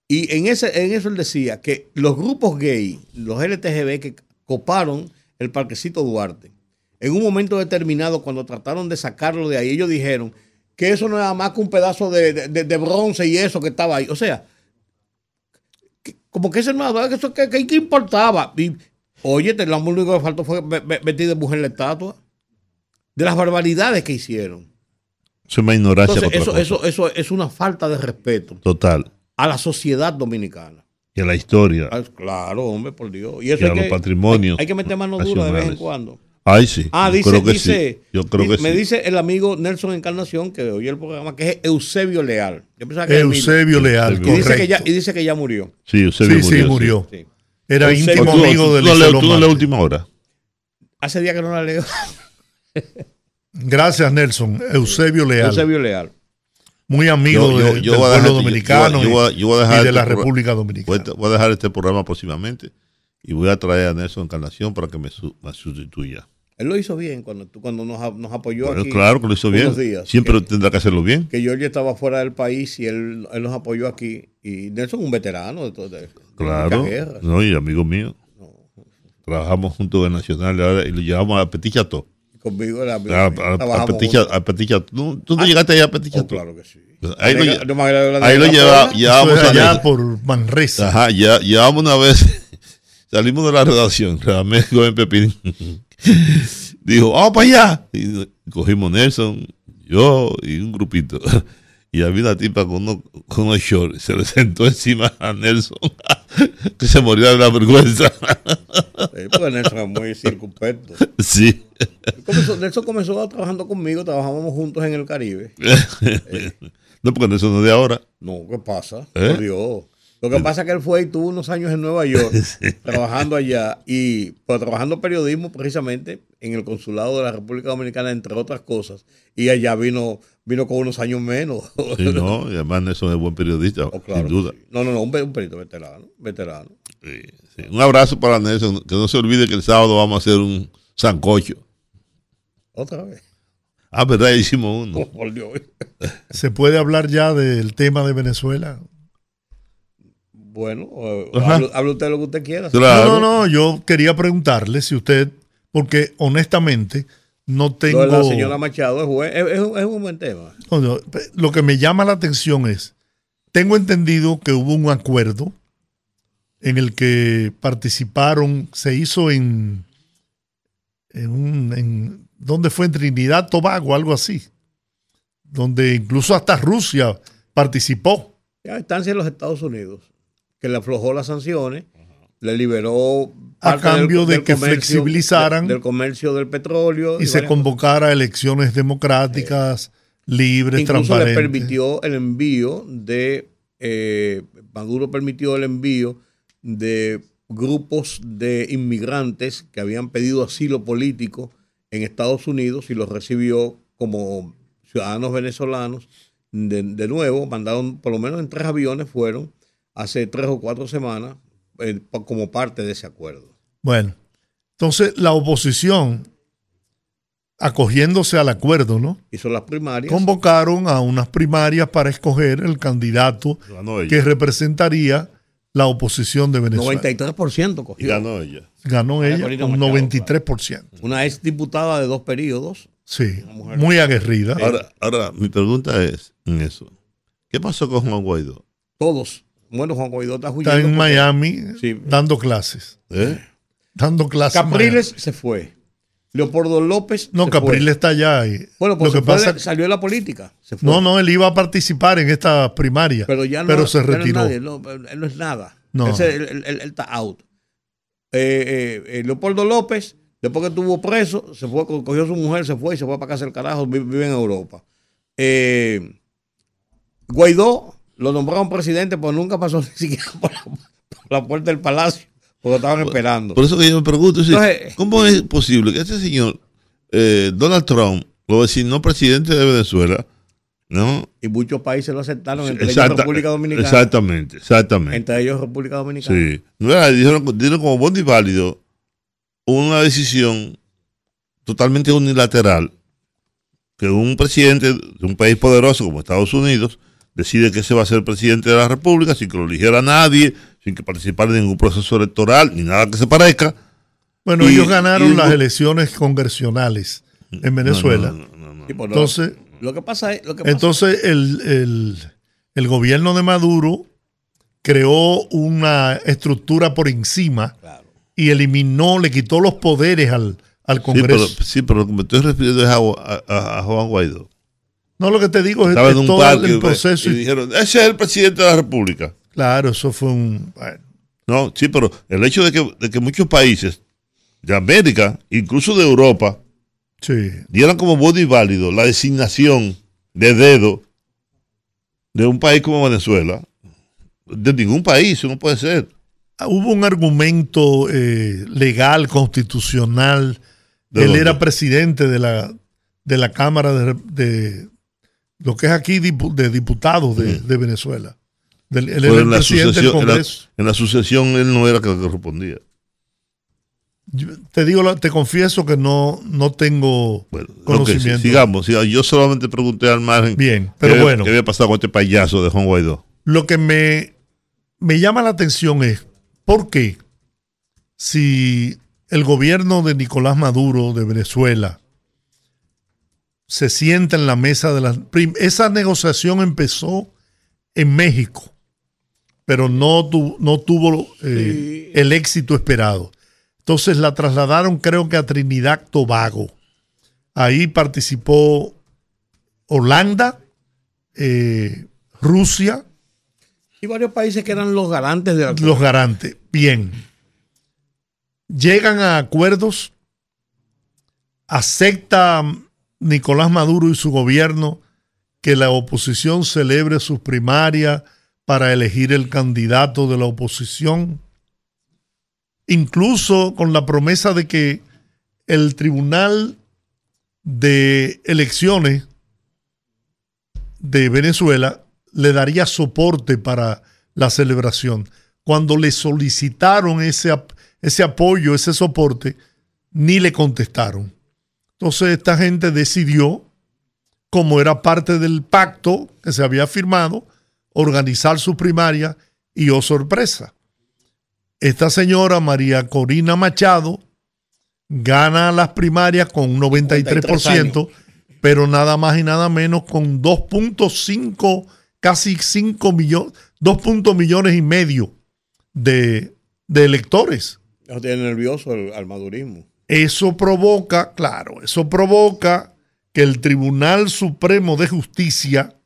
Y en, ese, en eso él decía que los grupos gay, los LTGB que coparon el parquecito Duarte, en un momento determinado, cuando trataron de sacarlo de ahí, ellos dijeron que eso no era más que un pedazo de, de- bronce y eso que estaba ahí. O sea, como que ese no que eso que, que, importaba. Y, oye, te- lo único que faltó fue ve- ve- vestir de mujer la estatua. De las barbaridades que hicieron. Eso es más ignorancia Entonces, eso, eso, eso es una falta de respeto Total. a la sociedad dominicana. Y a la historia. Ah, Claro, hombre, por Dios. Y eso Y a los que- patrimonios Hay, hay que meter mano dura de vez en cuando. Ay, sí. Ah, Yo dice, creo que dice, sí. Yo creo que me sí. dice el amigo Nelson Encarnación, que oye el programa, que es Eusebio Leal. Yo pensaba que era Emilio. Eusebio Leal, y dice, que ya, y dice que ya murió. Sí, Eusebio Sí, sí, murió. Sí. Era Eusebio. íntimo amigo tú de no Marte. última hora. Hace días que no la leo. Gracias, Nelson. Eusebio Leal. Eusebio Leal. Muy amigo Yo- yo- de- yo del pueblo dejar- yo- dominicano voy a- y- dejar y de este la República Dominicana. voy a dejar este programa próximamente y voy a traer a Nelson Encarnación para que me, su- me sustituya. Él lo hizo bien cuando, tú- cuando nos, apoyó Bueno, aquí. claro que lo hizo bien. días. Siempre que, tendrá que hacerlo bien. que George estaba fuera del país y él, él nos apoyó aquí. Y Nelson es un veterano de, todo- de, de Claro. guerras. No, y amigo mío. Trabajamos juntos en Nacional ahora y lo llevamos a Petit Chateau. Conmigo era amigo A, mío. a- a Trabajamos Petit juntos. Cha- a Petit Chateau. ¿Tú, tú no llegaste allá a Petit Oh, claro que sí. Ahí lo, la ahí lo a allá por Manresa. Ajá, ya, llevamos una vez, salimos de la redacción, Radamés Gómez Pepín dijo, vamos para allá. Y cogimos Nelson, yo y un grupito. Y había una tipa con unos, con unos shorts, se le sentó encima a Nelson, que se moría de la vergüenza. Sí, Nelson es muy circunspecto. sí. Comenzó- Nelson comenzó trabajando conmigo, trabajábamos juntos en el Caribe. No, porque Nelson no es de ahora. No, ¿qué pasa? ¿Eh? Por Dios. Lo que pasa es que él fue y tuvo unos años en Nueva York trabajando allá y pues, trabajando periodismo precisamente en el consulado de la República Dominicana, entre otras cosas. Y allá vino, vino con unos años menos. Sí, no, y además Nelson es buen periodista, Oh, claro sin duda. sí. No, no, no, un, un perito veterano, veterano. Sí, sí. Un abrazo para Nelson, que no se olvide que el sábado vamos a hacer un sancocho. Otra vez. Ah, verdad, hicimos uno. Oh, por Dios. ¿Se puede hablar ya del tema de Venezuela? Bueno, hable, hable usted lo que usted quiera. Claro. No, no, no. Yo quería preguntarle si usted, porque honestamente no Lo tengo. de la señora Machado es, buen- es- es un- es un buen tema. No, no, Lo que me llama la atención es, tengo entendido que hubo un acuerdo en el que participaron, se hizo en, en un, en, ¿dónde fue? En Trinidad, Tobago, algo así, donde incluso hasta Rusia participó. Ya estancia en los Estados Unidos, que le aflojó las sanciones, le liberó A del- cambio de del que comercio- flexibilizaran de- del comercio del petróleo y se convocara a elecciones democráticas, libres, Incluso le transparentes. permitió el envío de, eh, Maduro permitió el envío de grupos de inmigrantes que habían pedido asilo político en Estados Unidos y los recibió como ciudadanos venezolanos. De, de nuevo, mandaron, por lo menos en tres aviones fueron hace tres o cuatro semanas eh, como parte de ese acuerdo. Bueno, entonces la oposición, acogiéndose al acuerdo, ¿no? Hizo las primarias. Convocaron a unas primarias para escoger el candidato que representaría la oposición de Venezuela. 93% Y cogió. ganó ella. Ganó Ana ella con Machado, 93%. Una ex diputada de dos periodos. Sí, muy aguerrida. Ahora, ahora, mi pregunta es en eso. ¿Qué pasó con Juan Guaidó? Todos. Bueno, Juan Guaidó está Está huyendo. en porque Miami Sí. dando clases. ¿Eh? Dando clases. en Capriles se fue. Leopoldo López. No, Capriles está allá. y Bueno, pues lo que pasa de- salió de la política. Se fue. No, no, él iba a participar en esta primaria, Pero ya no. pero se no retiró. nadie, no, él no es nada. No. Él, se- él- él- él- él está out. Eh, eh, Leopoldo López, después que estuvo preso, se fue, co- cogió a su mujer, se fue y se fue para casa del carajo, vi- vive, en Europa. Eh, Guaidó lo nombraron presidente, pero nunca pasó ni siquiera por la, por la puerta del palacio, porque estaban esperando. Por eso que yo me pregunto, sí, Entonces- ¿cómo es posible que este señor, eh, Donald Trump, lo designó presidente de Venezuela, ¿no? Y muchos países lo aceptaron, entre Exacta- ellos República Dominicana. Exactamente, exactamente. Entre ellos República Dominicana. Sí. No era, dijeron, dieron como bono y válido una decisión totalmente unilateral que un presidente de un país poderoso como Estados Unidos decide que ese va a ser presidente de la República sin que lo eligiera nadie, sin que participara en ningún proceso electoral, ni nada que se parezca. Bueno, Y- ellos ganaron y- las elecciones congresionales en Venezuela. No, no, no. Entonces, lo que pasa es. Lo que pasa- entonces el, el- el gobierno de Maduro creó una estructura por encima Claro. y eliminó, le quitó los poderes al, al Sí, pero, Congreso. sí, pero lo que me estoy refiriendo es a, a- a Juan Guaidó. No, lo que te digo es, Estaba es todo parque el proceso. y y- dijeron, ese es el presidente de la República. claro, eso fue un... bueno, No, sí, pero el hecho de que, de que muchos países de América, incluso de Europa, sí. dieran como bueno y válido la designación de dedo de un país como Venezuela, de ningún país, eso no puede ser. Ah, Hubo un argumento eh, legal, constitucional. ¿De Él dónde? era presidente de la, de la Cámara de, de lo que es aquí de diputados de, de Venezuela. Del- Pero el en la, sucesión, en, la, Congreso. en la sucesión él no era que correspondía. Yo te digo, te confieso que no, no tengo Bueno, conocimiento. sigamos, sigamos. Yo solamente pregunté al margen Bien, qué pero había- bueno. qué había pasado con este payaso de Juan Guaidó. Lo que me, me llama la atención es, ¿por qué si el gobierno de Nicolás Maduro de Venezuela se sienta en la mesa de las... Esa negociación empezó en México, pero no, tu- no tuvo eh, el éxito esperado. Entonces la trasladaron creo que a Trinidad Tobago. Ahí participó Holanda, eh, Rusia, Y varios países que eran los garantes de la los garantes. Bien. Llegan a acuerdos. Acepta Nicolás Maduro y su gobierno que la oposición celebre sus primarias para elegir el candidato de la oposición. Incluso con la promesa de que el Tribunal de Elecciones de Venezuela le daría soporte para la celebración. Cuando le solicitaron ese, ese apoyo, ese soporte, ni le contestaron. Entonces esta gente decidió, como era parte del pacto que se había firmado, organizar su primaria y, oh sorpresa, esta señora María Corina Machado gana las primarias con un 93%, pero nada más y nada menos con 2.5, casi 5 millones, 2 puntos millones y medio de, de electores. Tiene nervioso el- al madurismo. Eso provoca, claro, eso provoca que el Tribunal Supremo de Justicia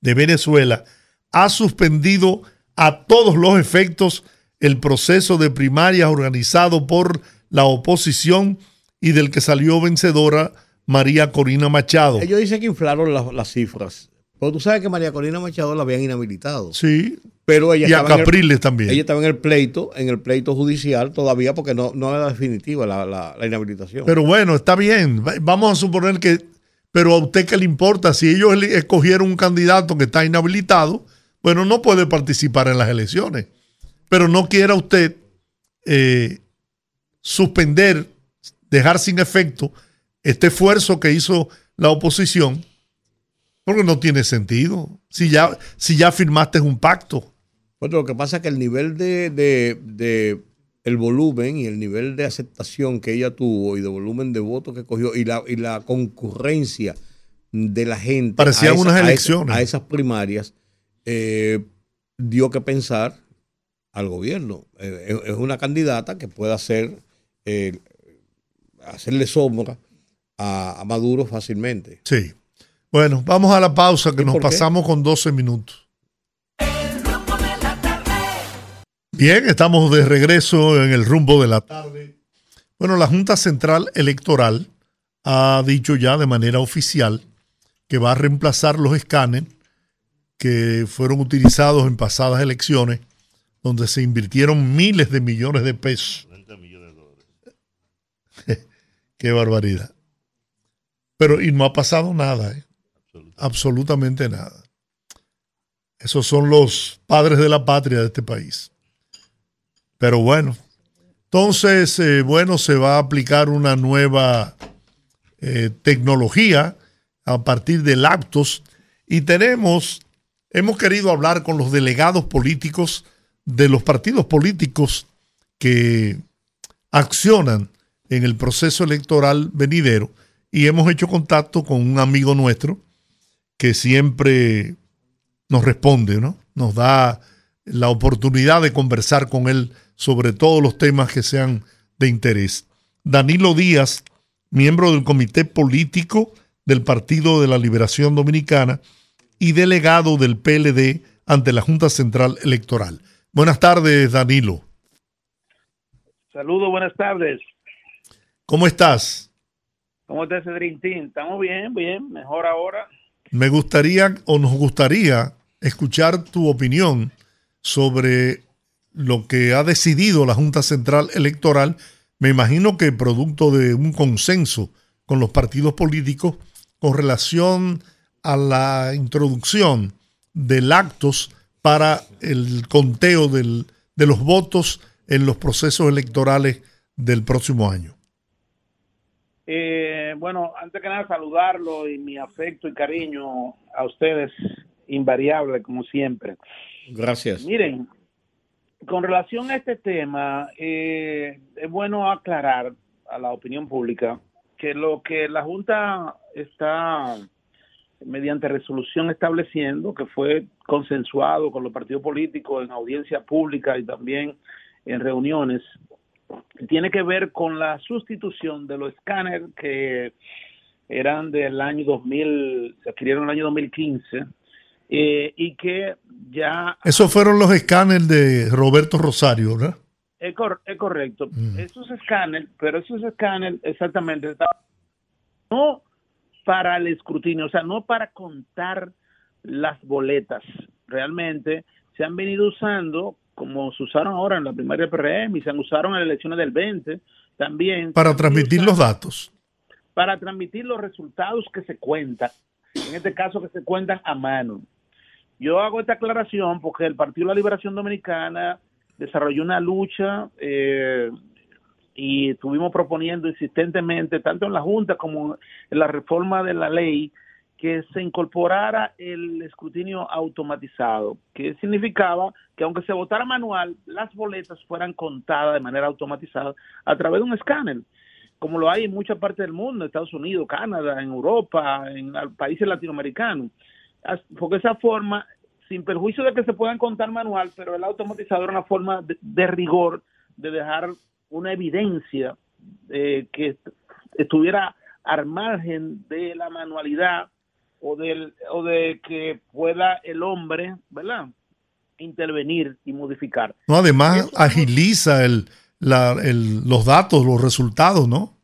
de Venezuela ha suspendido a todos los efectos el proceso de primarias organizado por la oposición y del que salió vencedora María Corina Machado. Ellos dicen que inflaron las, cifras. Pero tú sabes que María Corina Machado la habían inhabilitado. Sí, Pero ella y a estaba en el- Capriles también. Ella estaba en el pleito, en el pleito judicial todavía porque no, no era definitiva la, la- la inhabilitación. Pero bueno, está bien. Va- Vamos a suponer que, pero a usted qué le importa, si ellos escogieron un candidato que está inhabilitado, bueno, no puede participar en las elecciones. Pero no quiera usted eh, suspender, dejar sin efecto este esfuerzo que hizo la oposición, porque no tiene sentido. Si ya, si ya firmaste un pacto. Bueno, lo que pasa es que el nivel de, de- de el volumen y el nivel de aceptación que ella tuvo y de volumen de votos que cogió y la, y la concurrencia de la gente Parecían esa- unas elecciones. a esas primarias eh, dio que pensar al gobierno. Eh, es, es una candidata que puede hacer eh, hacerle sombra a, a Maduro fácilmente. Sí. Bueno, vamos a la pausa que ¿Y nos qué? pasamos con 12 minutos. Bien, estamos de regreso en el rumbo de la tarde. Bueno, la Junta Central Electoral ha dicho ya de manera oficial que va a reemplazar los escáneres que fueron utilizados en pasadas elecciones, donde se invirtieron miles de millones de pesos. Qué barbaridad. Pero y no ha pasado nada. ¿eh? Absolutamente nada. Esos son los padres de la patria de este país. Pero bueno, entonces, eh, bueno, se va a aplicar una nueva eh, tecnología a partir de Laptos y tenemos, hemos querido hablar con los delegados políticos de los partidos políticos que accionan en el proceso electoral venidero y hemos hecho contacto con un amigo nuestro que siempre nos responde, ¿no? Nos da la oportunidad de conversar con él sobre todos los temas que sean de interés. Danilo Díaz, miembro del Comité Político del Partido de la Liberación Dominicana y delegado del PLD ante la Junta Central Electoral. Buenas tardes, Danilo. Saludos, buenas tardes. ¿Cómo estás? ¿Cómo estás, Cedrintín? Estamos bien, bien, mejor ahora. Me gustaría o nos gustaría escuchar tu opinión sobre lo que ha decidido la Junta Central Electoral, me imagino que producto de un consenso con los partidos políticos con relación a la introducción del actos para el conteo de los votos en los procesos electorales del próximo año. Eh, bueno, antes que nada saludarlo y mi afecto y cariño a ustedes, invariable como siempre. Gracias. Miren, con relación a este tema, eh, es bueno aclarar a la opinión pública que lo que la Junta está mediante resolución estableciendo, que fue consensuado con los partidos políticos en audiencia pública y también en reuniones, tiene que ver con la sustitución de los escáneres que eran del año 2000, se adquirieron en el año 2015 eh, y que ya... Esos fueron los escáneres de Roberto Rosario, ¿verdad? Es, correcto. Mm. Esos escáneres, pero esos escáneres exactamente no para el escrutinio, o sea, no para contar las boletas. Realmente se han venido usando como se usaron ahora en la primaria PRM y se han usaron en las elecciones del 20 también. Para transmitir los datos. Para transmitir los resultados que se cuentan, en este caso que se cuentan a mano. Yo hago esta aclaración porque el Partido de la Liberación Dominicana desarrolló una lucha eh, y estuvimos proponiendo insistentemente, tanto en la Junta como en la reforma de la ley, que se incorporara el escrutinio automatizado, que significaba que aunque se votara manual, las boletas fueran contadas de manera automatizada a través de un escáner, como lo hay en muchas partes del mundo, Estados Unidos, Canadá, en Europa, en países latinoamericanos. Porque esa forma, sin perjuicio de que se puedan contar manual, pero el automatizador es una forma de, rigor de dejar una evidencia eh, que estuviera al margen de la manualidad o, del, o de que pueda el hombre, ¿verdad? intervenir y modificar. No, además agiliza el, los datos, los resultados, ¿no?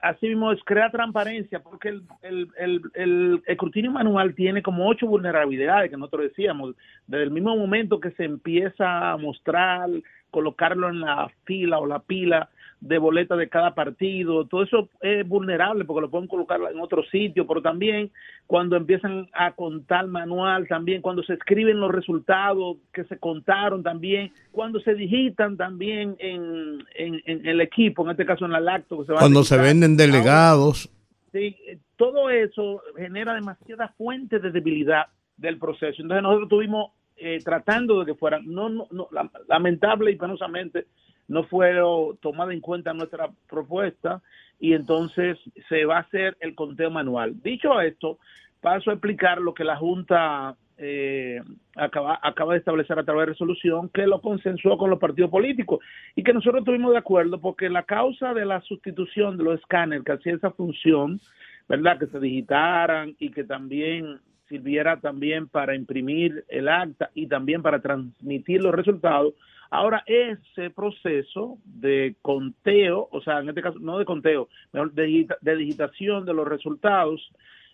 así mismo es crear transparencia, porque el, el, el, el, escrutinio manual tiene como ocho vulnerabilidades que nosotros decíamos, desde el mismo momento que se empieza a mostrar, colocarlo en la fila o la pila de boletas de cada partido, todo eso es vulnerable porque lo pueden colocar en otro sitio, pero también cuando empiezan a contar manual, también cuando se escriben los resultados que se contaron también, cuando se digitan también en, en, el equipo, en este caso en la lacto. Que se cuando se venden delegados. Sí, todo eso genera demasiada fuente de debilidad del proceso. Entonces nosotros estuvimos eh, tratando de que fuera, no, no, no lamentable y penosamente, no fue tomada en cuenta nuestra propuesta y entonces se va a hacer el conteo manual. Dicho esto, paso a explicar lo que la Junta eh, acaba, acaba de establecer a través de resolución, que lo consensuó con los partidos políticos y que nosotros estuvimos de acuerdo porque la causa de la sustitución de los escáneres que hacía esa función, ¿verdad? Que se digitaran y que también sirviera también para imprimir el acta y también para transmitir los resultados, Ahora, ese proceso de conteo, o sea, en este caso, no de conteo, de, de digitación de los resultados,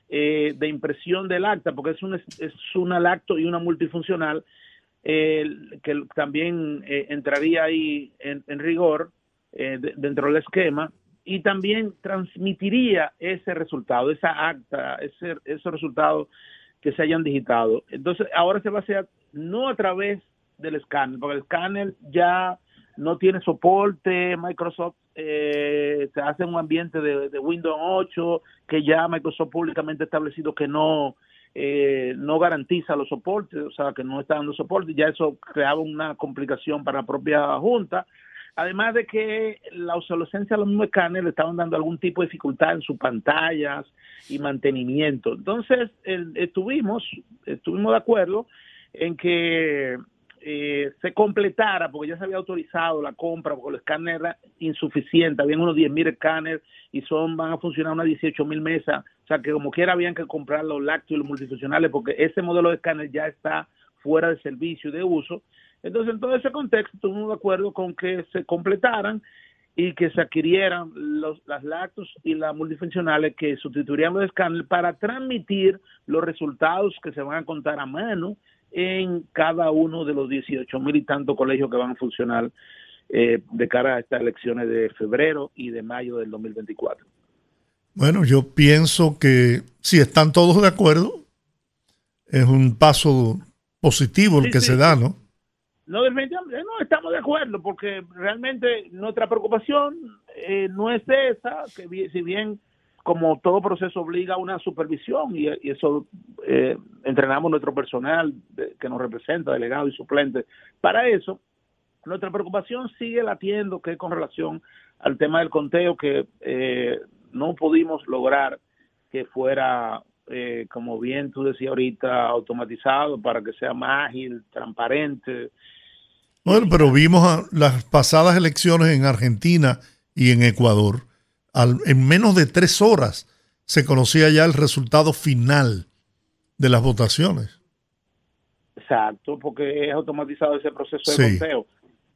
eh, de impresión del acta, porque es un, es un acto y una multifuncional, que también eh, entraría ahí en, rigor eh, dentro del esquema, y también transmitiría ese resultado, esa acta, ese, esos resultados que se hayan digitado. Entonces, ahora se va a hacer no a través del escáner, porque el escáner ya no tiene soporte, Microsoft eh, se hace un ambiente de, Windows 8 que ya Microsoft públicamente ha establecido que no eh, no garantiza los soportes, o sea que no está dando soporte, ya eso creaba una complicación para la propia Junta, además de que la obsolescencia de los mismos escáneres le estaban dando algún tipo de dificultad en sus pantallas y mantenimiento. Entonces, estuvimos, estuvimos de acuerdo en que eh, se completara, porque ya se había autorizado la compra, porque el escáner era insuficiente, habían unos 10.000 escáneres y son van a funcionar unas 18.000 mesas, o sea que como quiera habían que comprar los lácteos y los multifuncionales, porque ese modelo de escáner ya está fuera de servicio y de uso. Entonces, en todo ese contexto, estuvimos de acuerdo con que se completaran y que se adquirieran los, las lactos y las multifuncionales que sustituirían los escáneres para transmitir los resultados que se van a contar a mano en cada uno de los 18 mil y tantos colegios que van a funcionar eh, de cara a estas elecciones de febrero y de mayo del 2024. Bueno, yo pienso que si están todos de acuerdo, es un paso positivo el que se da, ¿no? No, no estamos de acuerdo porque realmente nuestra preocupación eh, no es esa, que si bien como todo proceso obliga a una supervisión y, eso eh, entrenamos nuestro personal que nos representa, delegados y suplentes. Para eso, nuestra preocupación sigue latiendo que con relación al tema del conteo que eh, no pudimos lograr que fuera, eh, como bien tú decías ahorita, automatizado para que sea más ágil, transparente. Bueno, pero vimos las pasadas elecciones en Argentina y en Ecuador en menos de tres horas se conocía ya el resultado final de las votaciones. Exacto, porque es automatizado ese proceso de conteo.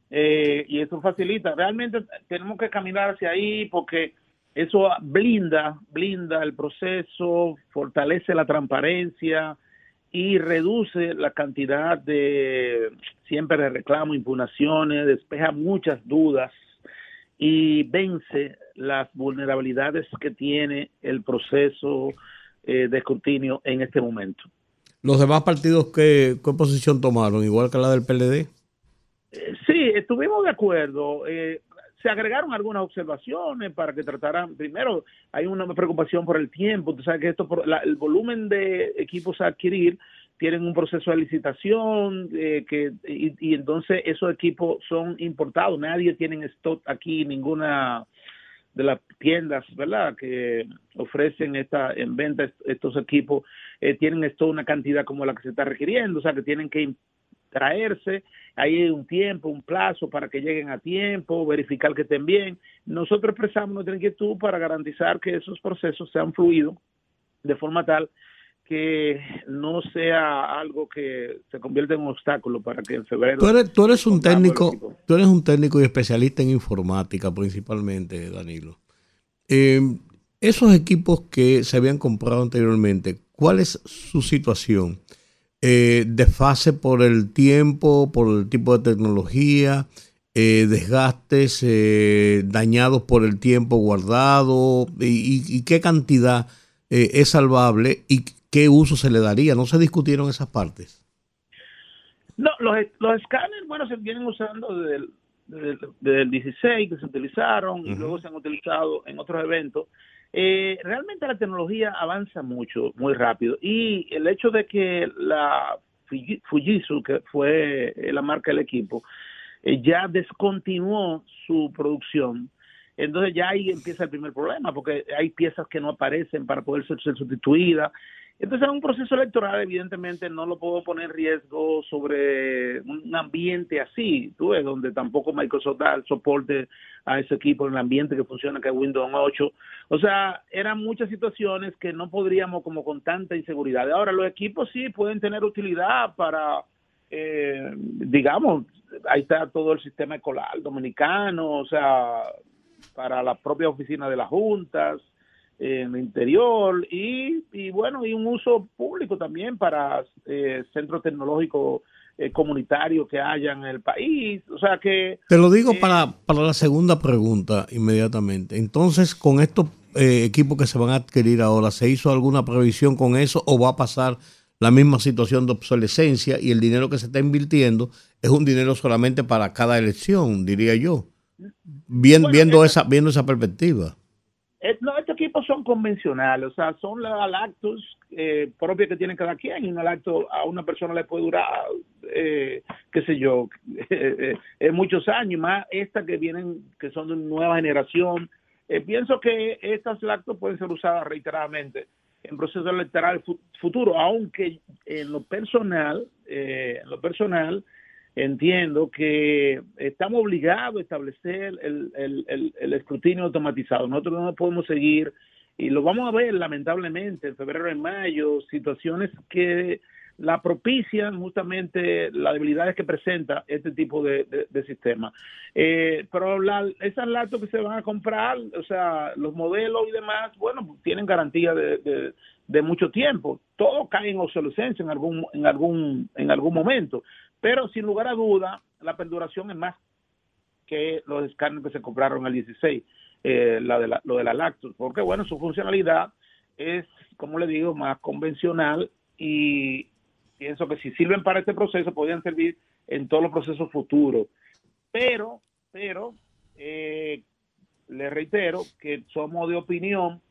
Eh, y eso facilita. Realmente tenemos que caminar hacia ahí porque eso blinda, blinda el proceso, fortalece la transparencia y reduce la cantidad de siempre de reclamos, impugnaciones, despeja muchas dudas y vence las vulnerabilidades que tiene el proceso eh, de escrutinio en este momento. ¿Los demás partidos qué, posición tomaron? ¿Igual que la del PLD? Eh, sí, estuvimos de acuerdo. Eh, se agregaron algunas observaciones para que trataran, primero, hay una preocupación por el tiempo, tú sabes que esto, por el volumen de equipos a adquirir tienen un proceso de licitación eh, que y, entonces esos equipos son importados nadie tiene en stock aquí ninguna de las tiendas verdad que ofrecen esta en venta estos equipos eh, tienen esto una cantidad como la que se está requiriendo o sea que tienen que traerse hay un tiempo un plazo para que lleguen a tiempo verificar que estén bien. Nosotros expresamos nuestra inquietud para garantizar que esos procesos sean fluidos de forma tal que no sea algo que se convierta en un obstáculo para que en febrero. Tú eres, un técnico, tú eres un técnico y especialista en informática principalmente, Danilo. Em, esos equipos que se habían comprado anteriormente, ¿cuál es su situación? Eh, ¿Desfase por el tiempo, por el tipo de tecnología? Eh, desgastes eh, dañados por el tiempo guardado y, y qué cantidad es salvable y qué uso se le daría. ¿No se discutieron esas partes? No, los, los escáneres, bueno, se vienen usando desde el, 16 que se utilizaron y luego se han utilizado en otros eventos. Eh, realmente la tecnología avanza mucho, muy rápido. Y el hecho de que la Fujitsu, que fue la marca del equipo, eh, ya descontinuó su producción, entonces ya ahí empieza el primer problema, porque hay piezas que no aparecen para poder ser sustituidas. Entonces, en un proceso electoral, evidentemente, no lo puedo poner riesgo sobre un ambiente así, tú ves, donde tampoco Microsoft da el soporte a ese equipo en el ambiente que funciona, que es Windows 8. O sea, eran muchas situaciones que no podríamos como con tanta inseguridad. Ahora, los equipos sí pueden tener utilidad para, eh, digamos, ahí está todo el sistema escolar dominicano, o sea, para la propia oficina de las juntas, en el interior y, y, bueno, y un uso público también para eh, centros tecnológicos eh, comunitarios que haya en el país. O sea que... Te lo digo para, para la segunda pregunta inmediatamente. Entonces, con estos equipos que se van a adquirir ahora, ¿se hizo alguna previsión con eso o va a pasar la misma situación de obsolescencia y el dinero que se está invirtiendo es un dinero solamente para cada elección, diría yo? Bien, viendo, esa, viendo esa perspectiva. Eh, no, son convencionales, o sea, son los lactos eh, que tiene cada quien y un lacto a una persona le puede durar, eh, qué sé yo, eh, muchos años, más estas que vienen, que son de nueva generación. pienso que estas lactos pueden ser usadas reiteradamente en proceso electoral futuro, aunque en lo personal, en lo personal, entiendo que estamos obligados a establecer el, el, el, escrutinio automatizado. Nosotros no podemos seguir, y lo vamos a ver lamentablemente en febrero y mayo, situaciones que la propician justamente las debilidades que presenta este tipo de, de, sistema. Eh, pero la, esas laptops que se van a comprar, o sea, los modelos y demás, bueno, tienen garantía de, de mucho tiempo. Todo cae en obsolescencia en algún, en algún, en algún momento. Pero sin lugar a duda, la perduración es más que los escáneres que se compraron el 16, eh, la de lo de la Lactus, porque bueno, su funcionalidad es, como le digo, más convencional y pienso que si sirven para este proceso, podrían servir en todos los procesos futuros. Pero, pero, eh, le reitero que somos de opinión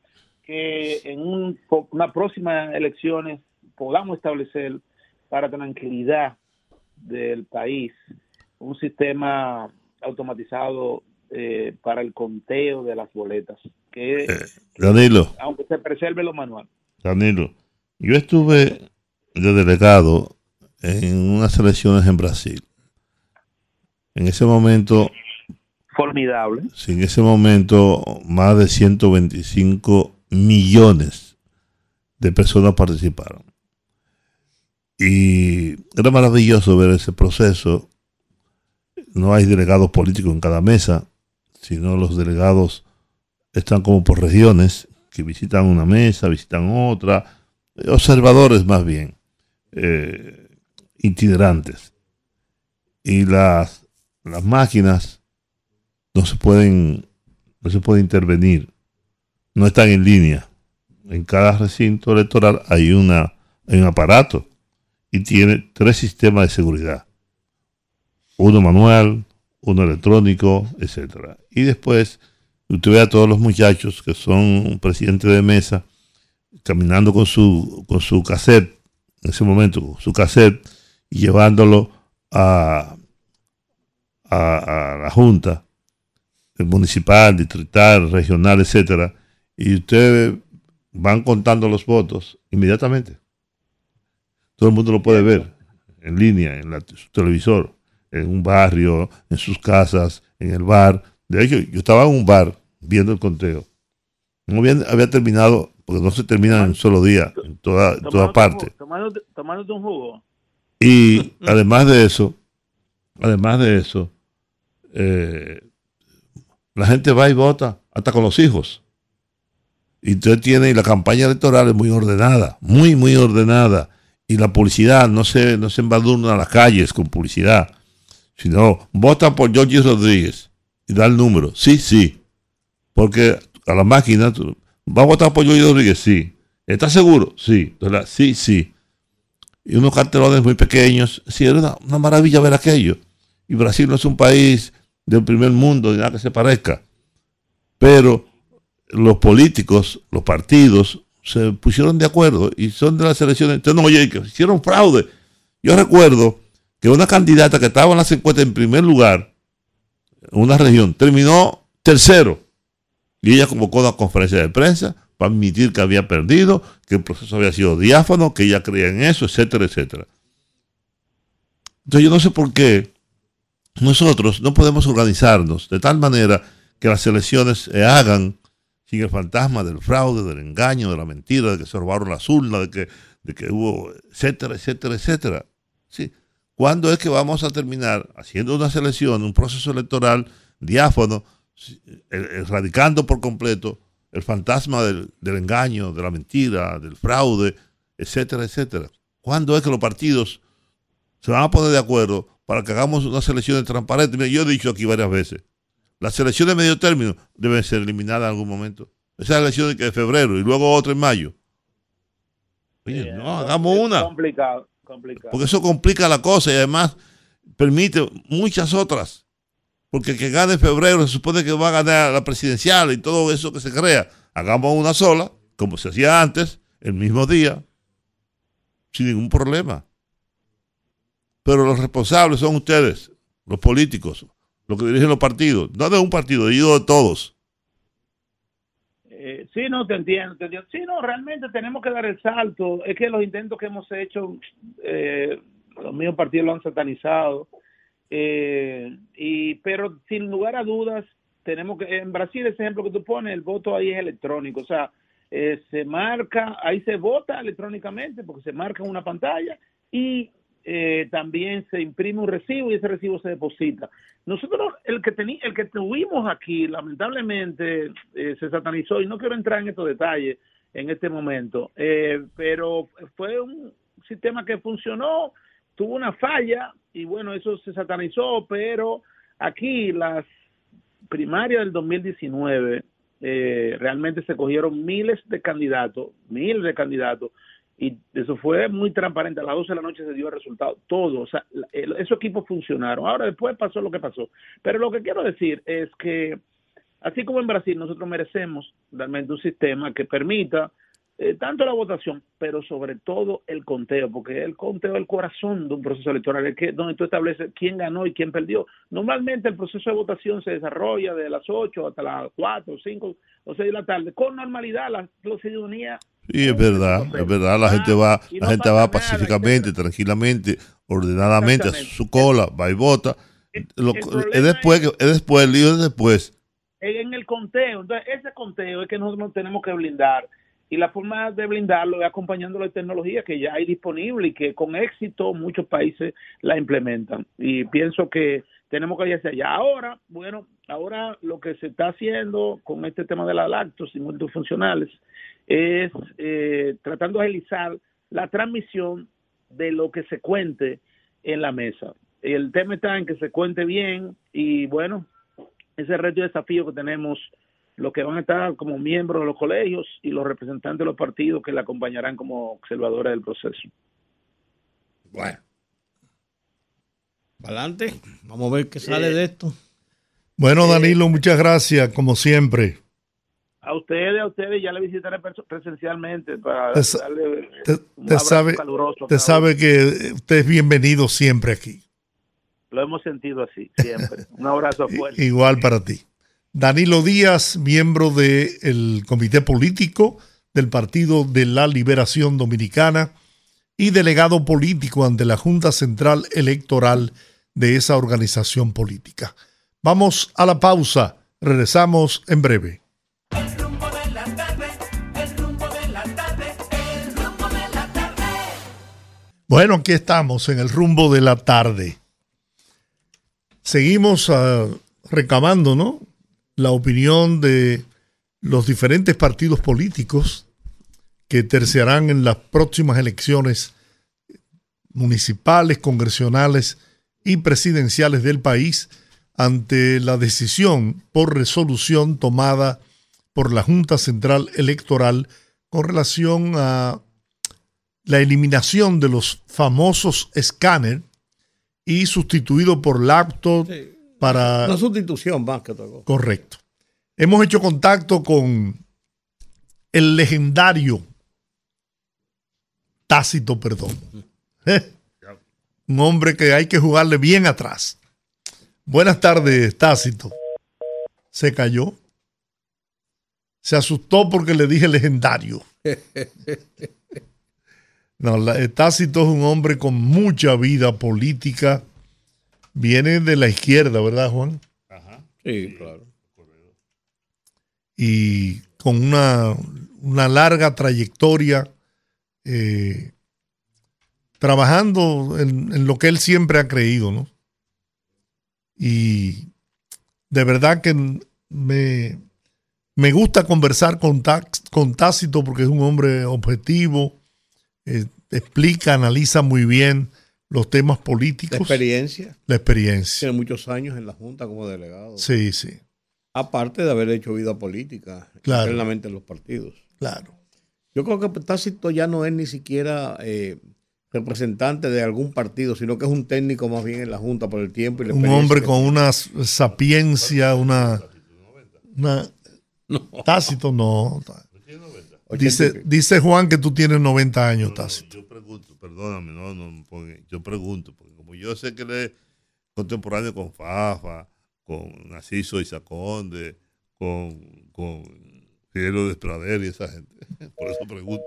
que en un, una próxima elecciones podamos establecer para tranquilidad del país un sistema automatizado eh, para el conteo de las boletas. Que, eh, Danilo. aunque se preserve lo manual. Danilo, yo estuve de delegado en unas elecciones en Brasil. En ese momento. Formidable. Sí, en ese momento, más de 125 millones de personas participaron. Y era maravilloso ver ese proceso. No hay delegados políticos en cada mesa, sino los delegados están como por regiones, que visitan una mesa, visitan otra, observadores más bien, eh, itinerantes. Y las, las máquinas no se pueden, no se puede intervenir, no están en línea. En cada recinto electoral hay, una, hay un aparato y tiene tres sistemas de seguridad. Uno manual, uno electrónico, etcétera. Y después usted ve a todos los muchachos que son presidentes de mesa caminando con su con su cassette en ese momento con su cassette y llevándolo a, a, la junta municipal, distrital, regional, etcétera, y ustedes van contando los votos inmediatamente. Todo el mundo lo puede ver en línea, en su televisor, en un barrio, en sus casas, en el bar. De hecho, yo estaba en un bar viendo el conteo. No había, terminado, porque no se termina en un solo día, en toda, toda parte. Tomándote un jugo. Y además de eso, además de eso, eh, la gente va y vota hasta con los hijos. Y usted tiene, y la campaña electoral es muy ordenada, muy, muy ordenada y la publicidad no se, no se embadurna a las calles con publicidad, sino vota por George Rodríguez y da el número. Sí, sí. Porque a la máquina, ¿va a votar por George Rodríguez? Sí. ¿Estás seguro? Sí. sí, sí. Y unos cartelones muy pequeños. Sí, era una, maravilla ver aquello. Y Brasil no es un país del primer mundo, ni nada que se parezca. Pero los políticos, los partidos, se pusieron de acuerdo y son de las elecciones. Entonces, no, oye, que hicieron fraude. Yo recuerdo que una candidata que estaba en las encuestas en primer lugar, en una región, terminó tercero. Y ella convocó una conferencia de prensa para admitir que había perdido, que el proceso había sido diáfano, que ella creía en eso, etcétera, etcétera. Entonces yo no sé por qué nosotros no podemos organizarnos de tal manera que las elecciones se hagan sin el fantasma del fraude, del engaño, de la mentira, de que se robaron las urnas, de que, de que hubo, etcétera, etcétera, etcétera. ¿Sí? ¿Cuándo es que vamos a terminar haciendo una selección, un proceso electoral diáfano, erradicando por completo el fantasma del, del engaño, de la mentira, del fraude, etcétera, etcétera? ¿Cuándo es que los partidos se van a poner de acuerdo para que hagamos unas elecciones transparentes. Yo he dicho aquí varias veces, las elecciones de medio término deben ser eliminadas en algún momento. Esas elecciones que de febrero y luego otra en mayo. Oye, no, hagamos una. Complicado, complicado. Porque eso complica la cosa y además permite muchas otras. Porque el que gane en febrero se supone que va a ganar la presidencial y todo eso que se crea. Hagamos una sola, como se hacía antes, el mismo día, sin ningún problema. Pero los responsables son ustedes, los políticos, los que dirigen los partidos. No de un partido, digo de todos. Eh, sí, no, te entiendo, te entiendo. Sí, no, realmente tenemos que dar el salto. Es que los intentos que hemos hecho, eh, los mismos partidos lo han satanizado. Eh, y Pero sin lugar a dudas, tenemos que, en Brasil, ese ejemplo que tú pones, el voto ahí es electrónico. O sea, eh, se marca, ahí se vota electrónicamente porque se marca en una pantalla y eh, también se imprime un recibo y ese recibo se deposita. Nosotros, el que, tení, el que tuvimos aquí, lamentablemente, eh, se satanizó y no quiero entrar en estos detalles en este momento, eh, pero fue un sistema que funcionó, tuvo una falla y bueno, eso se satanizó, pero aquí las primarias del 2019 eh, realmente se cogieron miles de candidatos, miles de candidatos, y eso fue muy transparente. A las 12 de la noche se dio el resultado, todo. O sea, esos equipos funcionaron. Ahora después pasó lo que pasó. Pero lo que quiero decir es que, así como en Brasil, nosotros merecemos realmente un sistema que permita eh, tanto la votación, pero sobre todo el conteo, porque el conteo es el corazón de un proceso electoral, es que, donde tú estableces quién ganó y quién perdió. Normalmente el proceso de votación se desarrolla de las 8 hasta las 4, 5 o 6 de la tarde, con normalidad la, la ciudadanía Sí, es verdad, es verdad, la gente va, la gente va pacíficamente, tranquilamente, ordenadamente a su cola, va y vota. Lo, es después, es después, el lío es después. En el conteo, entonces ese conteo es que nosotros tenemos que blindar y la forma de blindarlo es acompañando la tecnología que ya hay disponible y que con éxito muchos países la implementan. Y pienso que tenemos que ir hacia allá. Ahora, bueno, ahora lo que se está haciendo con este tema de las lactos y multifuncionales es eh, tratando de agilizar la transmisión de lo que se cuente en la mesa. El tema está en que se cuente bien y bueno, ese reto y desafío que tenemos los que van a estar como miembros de los colegios y los representantes de los partidos que le acompañarán como observadores del proceso. Bueno. Adelante, vamos a ver qué sale de esto. Bueno, Danilo, muchas gracias, como siempre. A ustedes, a ustedes ya le visitaré presencialmente para te, darle te, un te sabe, caluroso. Te sabe que usted es bienvenido siempre aquí. Lo hemos sentido así, siempre. un abrazo fuerte. Igual para ti. Danilo Díaz, miembro del Comité Político del Partido de la Liberación Dominicana y delegado político ante la Junta Central Electoral de esa organización política. Vamos a la pausa, regresamos en breve. Bueno, aquí estamos en el rumbo de la tarde. Seguimos uh, recabando, ¿no? la opinión de los diferentes partidos políticos que terciarán en las próximas elecciones municipales, congresionales y presidenciales del país ante la decisión por resolución tomada por la Junta Central Electoral con relación a la eliminación de los famosos escáner y sustituido por laptop, para... Una sustitución más que todo. Correcto. Hemos hecho contacto con el legendario Tácito Perdón. Un hombre que hay que jugarle bien atrás. Buenas tardes, Tácito. Se cayó. Se asustó porque le dije legendario. No, Tácito es un hombre con mucha vida política viene de la izquierda, ¿verdad, Juan? Ajá. Sí, claro. Y con una, una larga trayectoria eh, trabajando en, lo que él siempre ha creído, ¿no? Y de verdad que me, me gusta conversar con, con Tácito porque es un hombre objetivo, eh, explica, analiza muy bien los temas políticos. La experiencia. La experiencia. Tiene muchos años en la Junta como delegado. Sí, sí. Aparte de haber hecho vida política Claro. internamente en los partidos. Claro. Yo creo que Tácito ya no es ni siquiera eh, representante de algún partido, sino que es un técnico más bien en la Junta por el tiempo y la Un hombre con una sapiencia, una. una Tácito no. Dice, 80 y- dice Juan que tú tienes 90 años, Tácito. Yo pregunto, perdóname, no, no, porque yo pregunto, porque como yo sé que él es contemporáneo con Fafa, con Narciso Isaconde, con, con Fidel Desprader y esa gente. Por eso pregunto.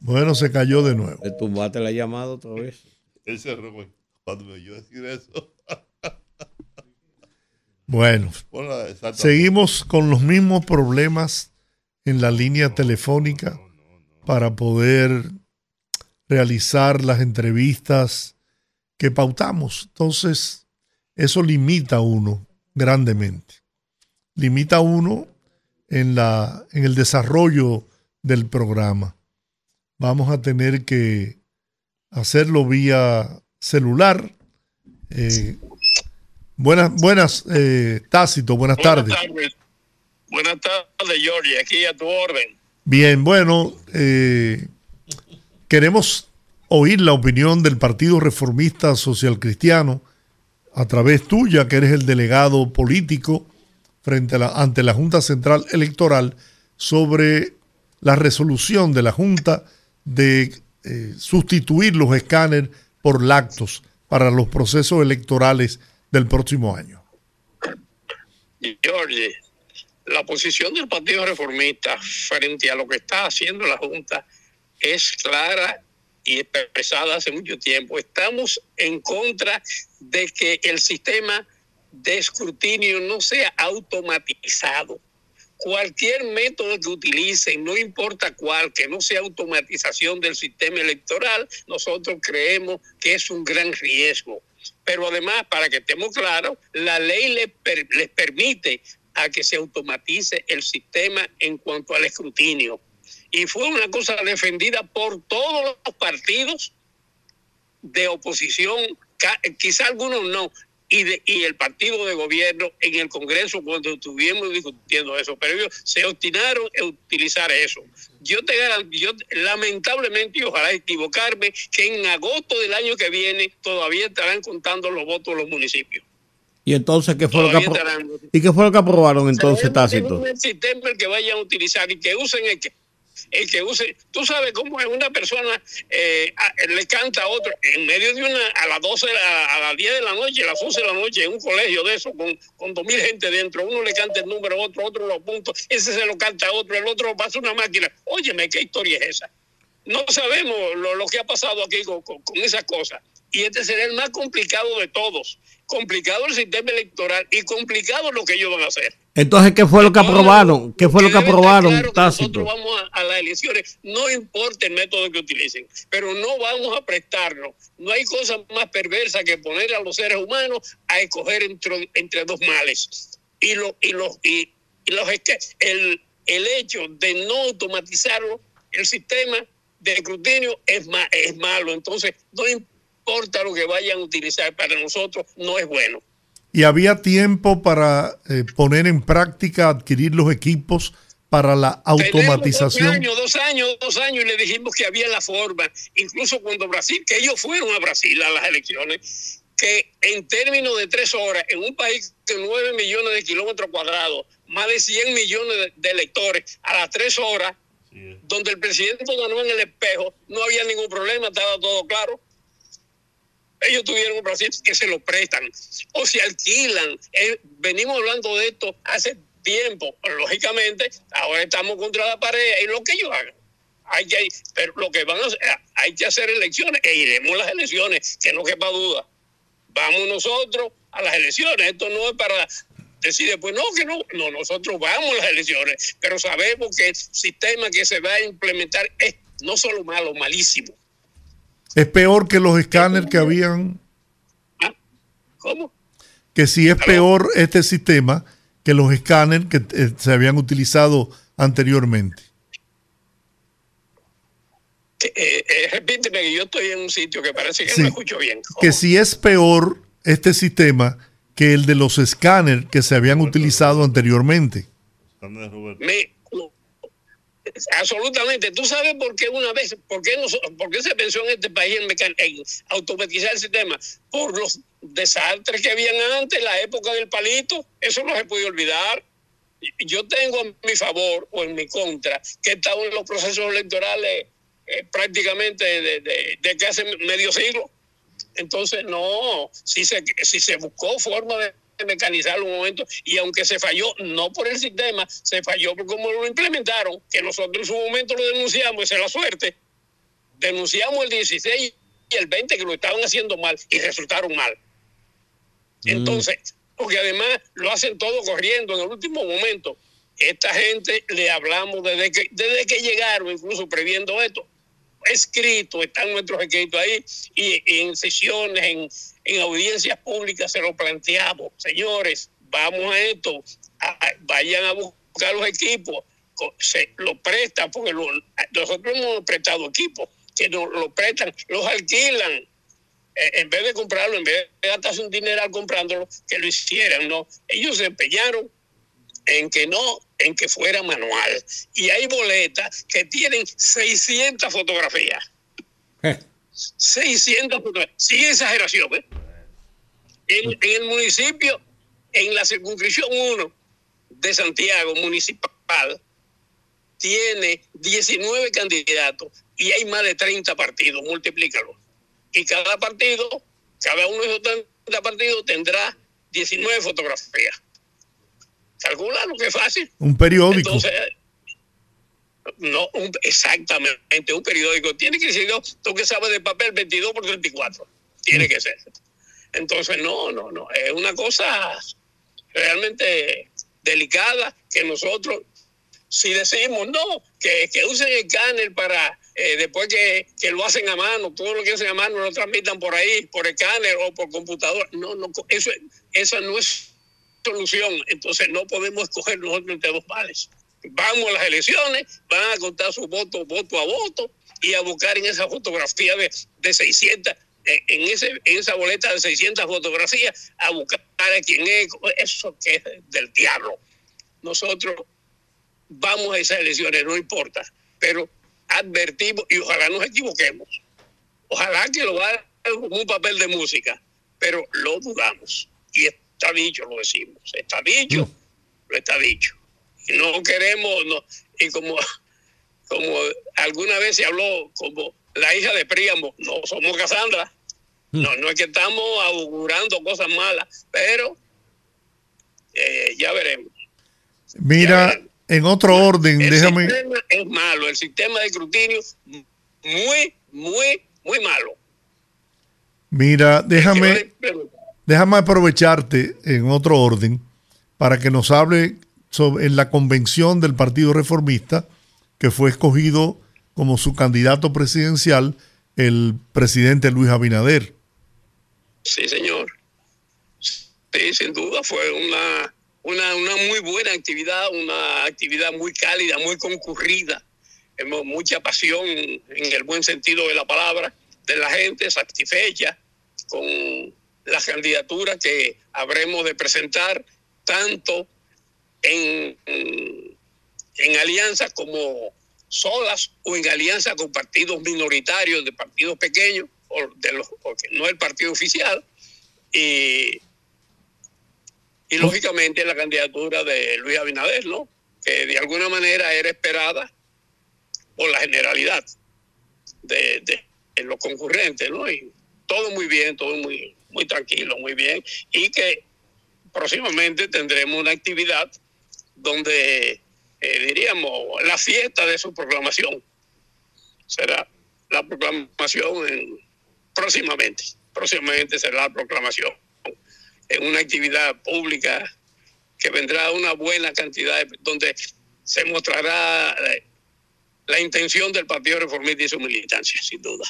Bueno, se cayó de nuevo. Le tumbaste la llamada otra vez. Él se cuando me oyó decir eso. Bueno, seguimos con los mismos problemas en la línea telefónica para poder realizar las entrevistas que pautamos. Entonces, eso limita a uno grandemente. Limita a uno en, la, en el desarrollo del programa. Vamos a tener que hacerlo vía celular. Eh, buenas, buenas, eh, Tácito, buenas tardes. Buenas tardes, Georgie. Aquí a tu orden. Bien, bueno, eh, queremos oír la opinión del Partido Reformista Social Cristiano a través tuya, que eres el delegado político frente a la, ante la Junta Central Electoral, sobre la resolución de la Junta de eh, sustituir los escáneres por lactos para los procesos electorales del próximo año. Georgie, la posición del Partido Reformista frente a lo que está haciendo la Junta es clara y expresada hace mucho tiempo. Estamos en contra de que el sistema de escrutinio no sea automatizado. Cualquier método que utilicen, no importa cuál, que no sea automatización del sistema electoral, nosotros creemos que es un gran riesgo. Pero además, para que estemos claros, la ley les, les permite a que se automatice el sistema en cuanto al escrutinio. Y fue una cosa defendida por todos los partidos de oposición, quizá algunos no, y, de, y el partido de gobierno en el Congreso cuando estuvimos discutiendo eso, pero ellos se obstinaron en utilizar eso. Yo te yo, lamentablemente, y ojalá equivocarme, que en agosto del año que viene todavía estarán contando los votos de los municipios. ¿Y entonces qué fue, lo que, estarán. ¿y qué fue lo que aprobaron entonces, Tácito? un sistema el que vayan a utilizar y que usen el que el que use, tú sabes cómo es una persona eh, a- le canta a otro en medio de una, a las 12, a, a las 10 de la noche, a las 11 de la noche, en un colegio de eso, con, con dos mil gente dentro, uno le canta el número, otro, otro lo apunta, ese se lo canta a otro, el otro pasa una máquina. Óyeme, ¿qué historia es esa? No sabemos lo, lo que ha pasado aquí con, con, con esas cosas. Y este será el más complicado de todos. Complicado el sistema electoral y complicado lo que ellos van a hacer. Entonces, ¿qué fue lo que aprobaron? ¿Qué fue lo que aprobaron, claro que? Nosotros vamos a, a las elecciones, no importa el método que utilicen, pero no vamos a prestarnos. No hay cosa más perversa que poner a los seres humanos a escoger entre, entre dos males. Y, lo, y, los, y, y los el, el hecho de no automatizarlo, el sistema de escrutinio es, ma- es malo. Entonces, no importa lo que vayan a utilizar, para nosotros no es bueno. Y había tiempo para eh, poner en práctica, adquirir los equipos para la Tenemos Dos automatización. años, dos años, dos años y le dijimos que había la forma, incluso cuando Brasil, que ellos fueron a Brasil a las elecciones, que en términos de tres horas, en un país de nueve millones de kilómetros cuadrados, más de 100 millones de, de electores, a las tres horas, donde el presidente ganó en el espejo, no había ningún problema, estaba todo claro. Ellos tuvieron un Brasil que se lo prestan o se alquilan. Eh, venimos hablando de esto hace tiempo. Lógicamente, ahora estamos contra la pared y lo que ellos hagan. Hay que, pero lo que van a hacer, hay que hacer elecciones e iremos a las elecciones, que no quepa duda. Vamos nosotros a las elecciones. Esto no es para decir después, no, que no, no, nosotros vamos a las elecciones, pero sabemos que el sistema que se va a implementar es no solo malo, malísimo. Es peor que los escáneres que habían, ¿Cómo? que si es peor este sistema que los escáneres que eh, se habían utilizado anteriormente. eh, eh, repíteme que yo estoy en un sitio que parece que no me escucho bien. Que si es peor este sistema que el de los escáneres que se habían utilizado anteriormente. Me, absolutamente. ¿Tú sabes por qué una vez, por qué, por qué se pensó en este país en, en, automatizar el sistema? Por los desastres que habían antes, la época del palito, eso no se puede olvidar. Yo tengo a mi favor o en mi contra que he estado en los procesos electorales eh, prácticamente de, de, de, que hace medio siglo. Entonces, no, si se, si se buscó forma de mecanizar un momento y aunque se falló no por el sistema, se falló por cómo lo implementaron, que nosotros en su momento lo denunciamos, esa es la suerte. Denunciamos el 16 y el 20 que lo estaban haciendo mal y resultaron mal. Mm. Entonces, porque además lo hacen todo corriendo en el último momento. Esta gente le hablamos desde que, desde que llegaron, incluso previendo esto. Escrito, están nuestros escritos ahí, y, y en sesiones, en, en audiencias públicas se lo planteamos, señores, vamos a esto, vayan a buscar los equipos, se prestan, porque nosotros hemos prestado equipos, que nos prestan, los alquilan, eh, en vez de comprarlo, en vez de gastarse un dineral comprándolo, que lo hicieran, ¿no? Ellos se empeñaron en que no, en que fuera manual. Y hay boletas que tienen 600 fotografías. 600 sin exageración. ¿eh? En, en, el municipio, en la circunscripción 1 de Santiago municipal, tiene 19 candidatos y hay más de 30 partidos, multiplícalo. Y cada partido, cada uno de esos 30 partidos tendrá 19 fotografías. Calcula lo que es fácil. Un periódico. Entonces, no, un, exactamente, un periódico. Tiene que ser, tú que sabes de papel, 22 por 34. Tiene que ser. Entonces, no, no, no. Es una cosa realmente delicada que nosotros, si decimos no, que, que usen el escáner para, eh, después que, que, lo hacen a mano, todo lo que hacen a mano lo transmitan por ahí, por escáner o por computador. No, no, eso, esa no es solución. Entonces, no podemos escoger nosotros entre dos males vamos a las elecciones, van a contar su voto voto a voto y a buscar en esa fotografía de, de 600, en, ese, en esa boleta de 600 fotografías, a buscar a quién es, eso que es del diablo. Nosotros vamos a esas elecciones, no importa, pero advertimos y ojalá nos equivoquemos. Ojalá que lo hagan como un papel de música, pero lo dudamos. Y está dicho, lo decimos. Está dicho, lo está dicho no queremos, no, y como, como alguna vez se habló como la hija de Príamo, no somos Casandra, hmm. no, no es que estamos augurando cosas malas, pero eh, ya veremos. Mira, en otro orden, el déjame. Sistema es malo, el sistema de escrutinio muy, muy, muy malo. Mira, déjame, déjame aprovecharte en otro orden para que nos hable en la convención del Partido Reformista, que fue escogido como su candidato presidencial el presidente Luis Abinader. Sí, señor. Sí, sin duda fue una, una, una muy buena actividad, una actividad muy cálida, muy concurrida. Mucha pasión en el buen sentido de la palabra de la gente satisfecha con las candidaturas que habremos de presentar, tanto en, en, alianza como solas o en alianza con partidos minoritarios de partidos pequeños, o de los, porque no el partido oficial, y, y lógicamente la candidatura de Luis Abinader, ¿no? que de alguna manera era esperada por la generalidad de, de, los concurrentes, ¿no? Y todo muy bien, todo muy, muy tranquilo, muy bien, y que próximamente tendremos una actividad donde eh, diríamos la fiesta de su proclamación será la proclamación en, próximamente. Próximamente será la proclamación en una actividad pública que vendrá una buena cantidad, de, donde se mostrará la, la, intención del Partido Reformista y su militancia, sin duda.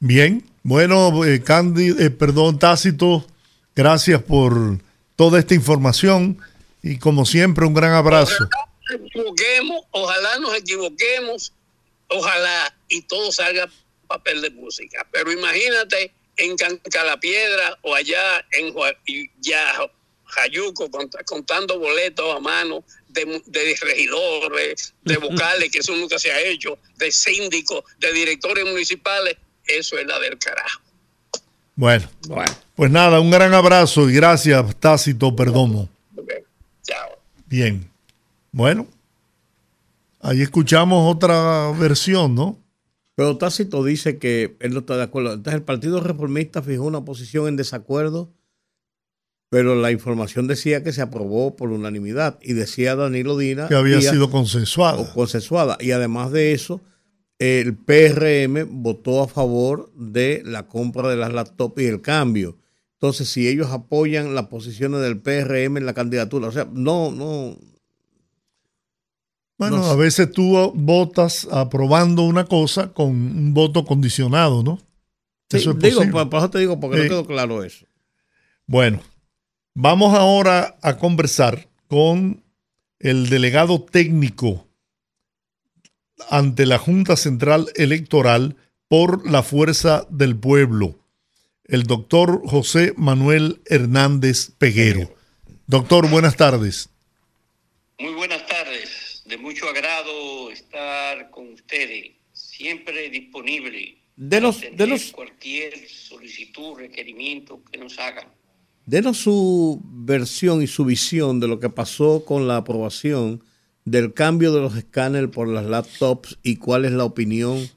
Bien, bueno, eh, Candy, eh, perdón, Tácito, gracias por toda esta información. Y como siempre, un gran abrazo. Ojalá nos equivoquemos, ojalá nos equivoquemos ojalá y todo salga papel de música. Pero imagínate en Calapiedra o allá en ya Jayuco contando boletos a mano de, de, regidores, de vocales, que eso nunca se ha hecho, de síndicos, de directores municipales, eso es la del carajo. Bueno, pues nada, un gran abrazo y gracias, Tácito Perdomo. Chao. Bien. Bueno, ahí escuchamos otra versión, ¿no? Pero Tácito dice que él no está de acuerdo. Entonces el Partido Reformista fijó una posición en desacuerdo, pero la información decía que se aprobó por unanimidad y decía Danilo Dina que había sido consensuada. consensuada. Y además de eso, el PRM votó a favor de la compra de las laptops y el cambio. Entonces, si ellos apoyan las posiciones del PRM en la candidatura, o sea, no, no, bueno, a veces tú votas aprobando una cosa con un voto condicionado, ¿no? eso es digo, por, eso te digo, porque no quedó claro eso. Bueno, vamos ahora a conversar con el delegado técnico ante la Junta Central Electoral por la Fuerza del Pueblo, el doctor José Manuel Hernández Peguero. Doctor, buenas tardes. Muy buenas tardes de mucho agrado estar con ustedes, siempre disponible. Denos, denos cualquier solicitud, requerimiento que nos hagan. Denos su versión y su visión de lo que pasó con la aprobación del cambio de los escáneres por las laptops y cuál es la opinión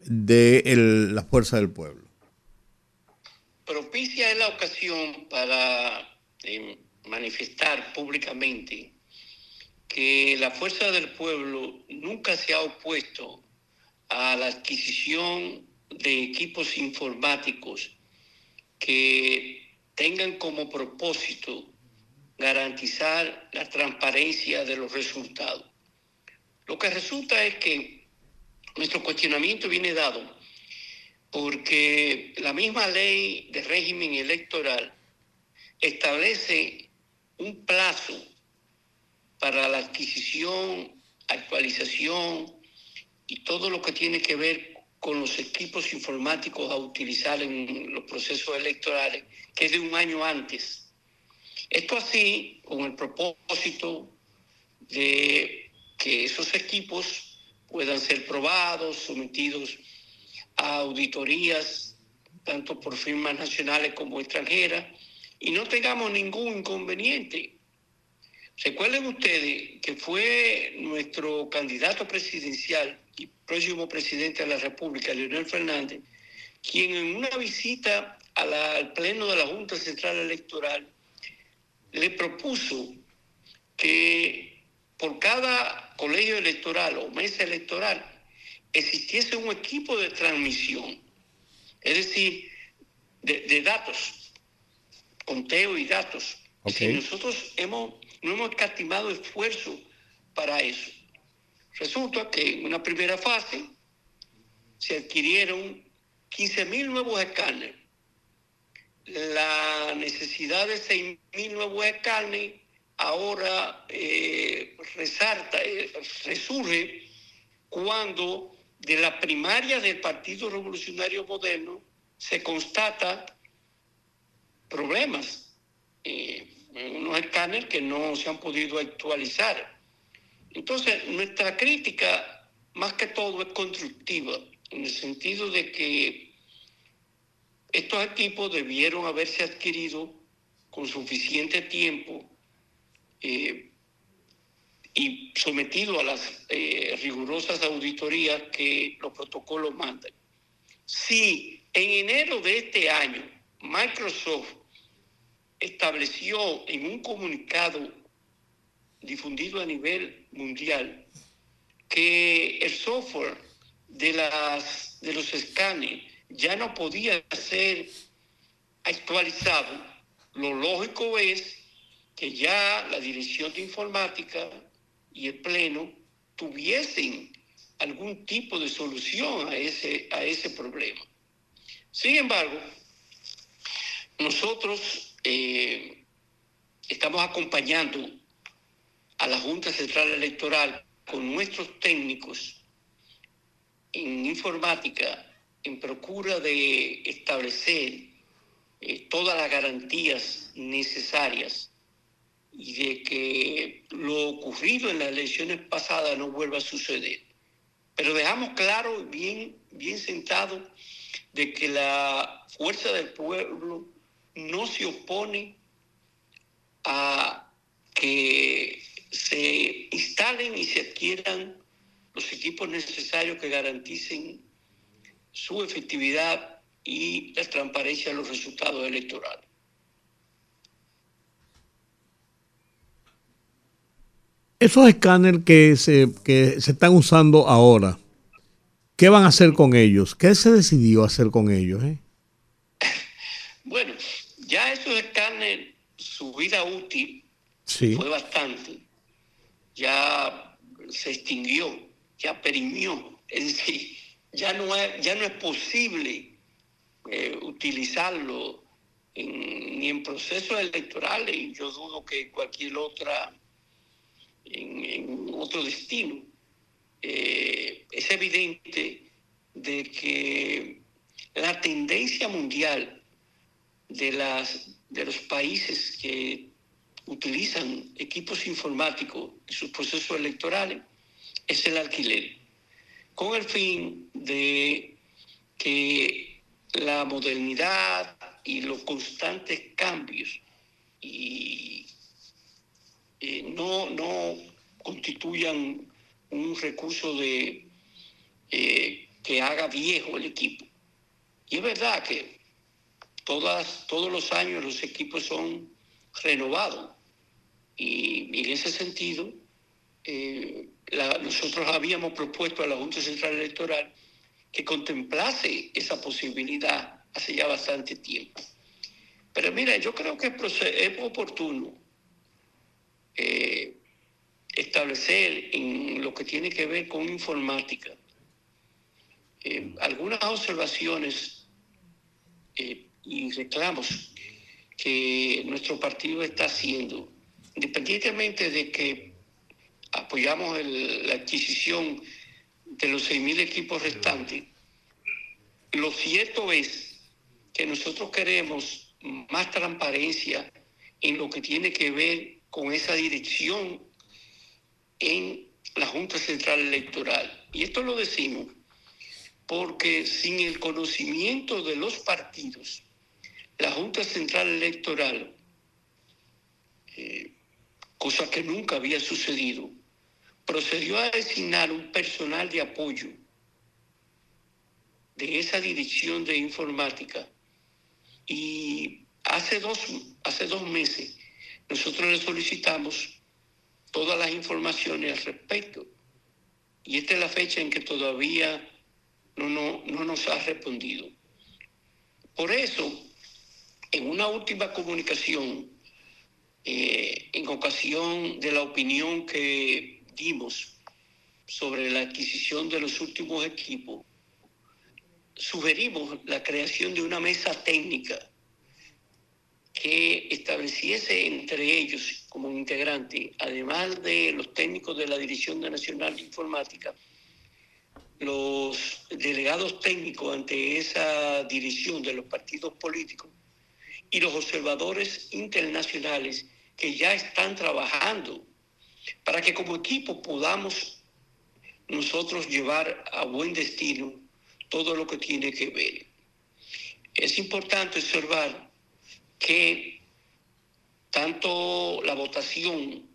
de la Fuerza del Pueblo. Propicia es la ocasión para eh, manifestar públicamente que la fuerza del pueblo nunca se ha opuesto a la adquisición de equipos informáticos que tengan como propósito garantizar la transparencia de los resultados. Lo que resulta es que nuestro cuestionamiento viene dado porque la misma ley de régimen electoral establece un plazo para la adquisición, actualización y todo lo que tiene que ver con los equipos informáticos a utilizar en los procesos electorales, que es de un año antes. Esto así con el propósito de que esos equipos puedan ser probados, sometidos auditorías, tanto por firmas nacionales como extranjeras, y no tengamos ningún inconveniente. Recuerden ustedes que fue nuestro candidato presidencial y próximo presidente de la República, Leonel Fernández, quien en una visita al Pleno de la Junta Central Electoral le propuso que por cada colegio electoral o mesa electoral existiese un equipo de transmisión, es decir, de, datos, conteo y datos. Si nosotros hemos no hemos escatimado esfuerzo para eso. Resulta que en una primera fase se adquirieron 15 mil nuevos escáneres. La necesidad de 6 mil nuevos escáneres ahora eh, resalta, eh, resurge cuando de la primaria del Partido Revolucionario Moderno se constata problemas. Eh, unos escáneres que no se han podido actualizar. Entonces, nuestra crítica, más que todo, es constructiva, en el sentido de que estos equipos debieron haberse adquirido con suficiente tiempo eh, y sometido a las eh, rigurosas auditorías que los protocolos mandan. Si en enero de este año Microsoft estableció en un comunicado difundido a nivel mundial que el software de, las, de los escáneres ya no podía ser actualizado, lo lógico es que ya la dirección de informática y el pleno tuviesen algún tipo de solución a ese, a ese problema. Sin embargo, nosotros eh, estamos acompañando a la Junta Central Electoral con nuestros técnicos en informática en procura de establecer eh, todas las garantías necesarias y de que lo ocurrido en las elecciones pasadas no vuelva a suceder. Pero dejamos claro, bien, bien sentado, de que la fuerza del pueblo no se opone a que se instalen y se adquieran los equipos necesarios que garanticen su efectividad y la transparencia de los resultados electorales. Esos escáneres que se, que se están usando ahora, ¿qué van a hacer con ellos? ¿Qué se decidió hacer con ellos? Eh? Bueno, ya esos escáneres, su vida útil fue bastante. Ya se extinguió, ya perimió. Es decir, ya no es, ya no es posible eh, utilizarlo ni en procesos electorales y yo dudo que cualquier otra, en, otro destino. Eh, es evidente de que la tendencia mundial de, las, de los países que utilizan equipos informáticos en sus procesos electorales es el alquiler, con el fin de que la modernidad y los constantes cambios y, eh, no, no constituyan un recurso de eh, que haga viejo el equipo. Y es verdad que todas, todos los años los equipos son renovados. Y, en ese sentido, eh, nosotros habíamos propuesto a la Junta Central Electoral que contemplase esa posibilidad hace ya bastante tiempo. Pero mira, yo creo que es oportuno eh, establecer en lo que tiene que ver con informática eh, algunas observaciones eh, y reclamos que nuestro partido está haciendo, independientemente de que apoyamos la adquisición de los 6.000 equipos restantes, lo cierto es que nosotros queremos más transparencia en lo que tiene que ver con esa dirección en la Junta Central Electoral. Y esto lo decimos porque sin el conocimiento de los partidos, la Junta Central Electoral, eh, cosa que nunca había sucedido, procedió a designar un personal de apoyo de esa dirección de informática y hace dos, hace dos meses nosotros le solicitamos todas las informaciones al respecto y esta es la fecha en que todavía no, no, no nos ha respondido. Por eso, en una última comunicación, eh, en ocasión de la opinión que dimos sobre la adquisición de los últimos equipos, sugerimos la creación de una mesa técnica que estableciese entre ellos como integrante, además de los técnicos de la Dirección Nacional de Informática, los delegados técnicos ante esa dirección de los partidos políticos y los observadores internacionales que ya están trabajando para que como equipo podamos nosotros llevar a buen destino todo lo que tiene que ver. Es importante observar que tanto la votación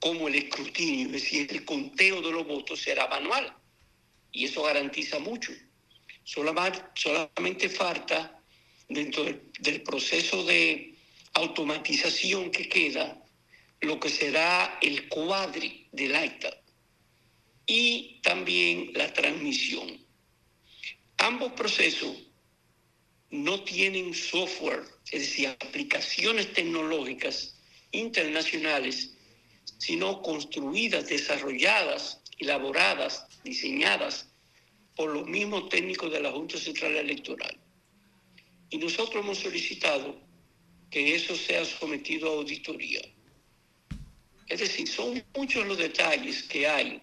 como el escrutinio, es decir, el conteo de los votos será manual y eso garantiza mucho. Solamente, falta dentro del proceso de automatización que queda lo que será el cuadri del acta y también la transmisión. Ambos procesos no tienen software, es decir, aplicaciones tecnológicas internacionales, sino construidas, desarrolladas, elaboradas, diseñadas por los mismos técnicos de la Junta Central Electoral. Y nosotros hemos solicitado que eso sea sometido a auditoría. Es decir, son muchos los detalles que hay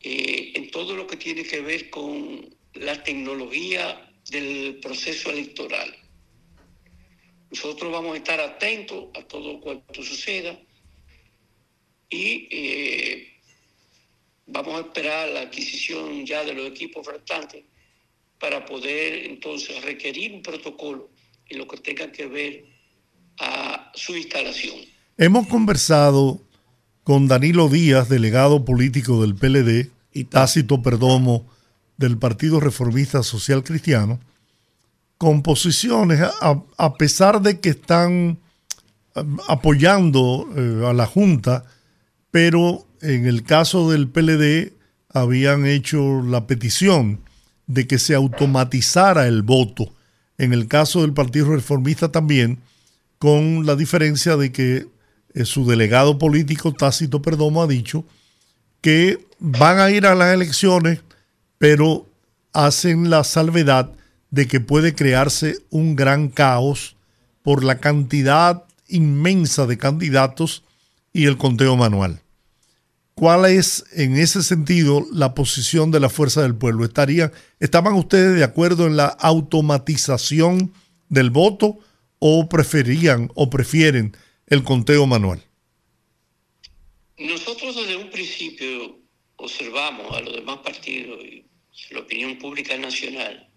eh, en todo lo que tiene que ver con la tecnología del proceso electoral. Nosotros vamos a estar atentos a todo cuanto suceda y eh, vamos a esperar la adquisición ya de los equipos faltantes para poder entonces requerir un protocolo en lo que tenga que ver a su instalación. Hemos conversado con Danilo Díaz, delegado político del PLD, y Tácito Perdomo del Partido Reformista Social Cristiano, con posiciones, a, pesar de que están um, apoyando eh, a la Junta, pero en el caso del PLD habían hecho la petición de que se automatizara el voto. En el caso del Partido Reformista también, con la diferencia de que eh, su delegado político Tácito Perdomo ha dicho que van a ir a las elecciones, pero hacen la salvedad de que puede crearse un gran caos por la cantidad inmensa de candidatos y el conteo manual. ¿Cuál es en ese sentido la posición de la fuerza del pueblo? ¿Estarían, ¿Estaban ustedes de acuerdo en la automatización del voto o preferían o prefieren el conteo manual? Nosotros desde un principio observamos a los demás partidos y la opinión pública nacional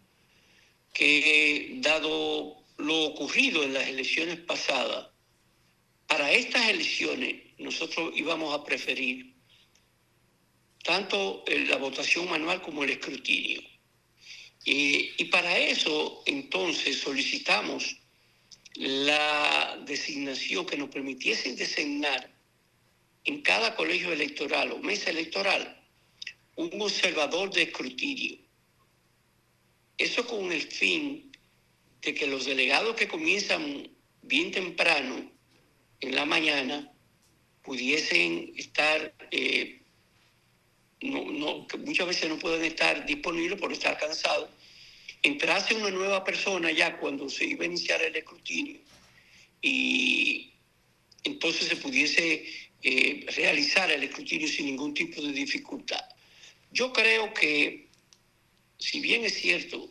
que dado lo ocurrido en las elecciones pasadas, para estas elecciones nosotros íbamos a preferir tanto la votación manual como el escrutinio. y para eso, entonces, solicitamos la designación que nos permitiese designar en cada colegio electoral o mesa electoral un observador de escrutinio. Eso con el fin de que los delegados que comienzan bien temprano en la mañana pudiesen estar eh, no, que muchas veces no pueden estar disponibles por estar cansados, entrase una nueva persona ya cuando se iba a iniciar el escrutinio y entonces se pudiese eh, realizar el escrutinio sin ningún tipo de dificultad. Yo creo que, si bien es cierto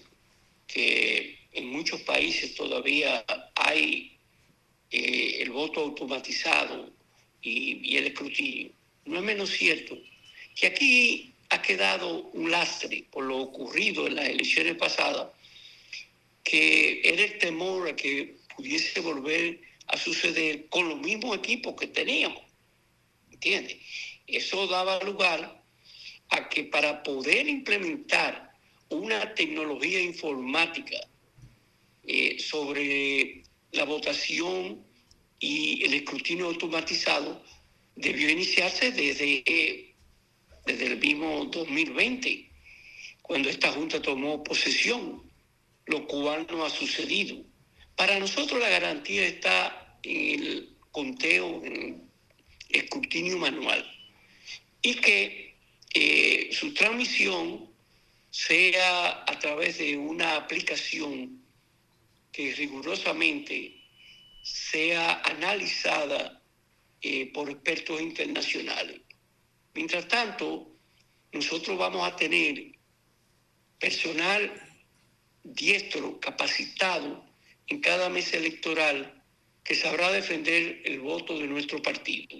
que en muchos países todavía hay eh, el voto automatizado y, y el escrutinio, no es menos cierto que aquí ha quedado un lastre por lo ocurrido en las elecciones pasadas, que era el temor a que pudiese volver a suceder con los mismos equipos que teníamos. ¿Entiendes? Eso daba lugar a que para poder implementar una tecnología informática eh, sobre la votación y el escrutinio automatizado debió iniciarse desde desde el mismo 2020, cuando esta Junta tomó posesión, lo cual no ha sucedido. Para nosotros la garantía está en el conteo, en el escrutinio manual, y que eh, su transmisión sea a través de una aplicación que rigurosamente sea analizada eh, por expertos internacionales. Mientras tanto, nosotros vamos a tener personal diestro, capacitado en cada mesa electoral que sabrá defender el voto de nuestro partido.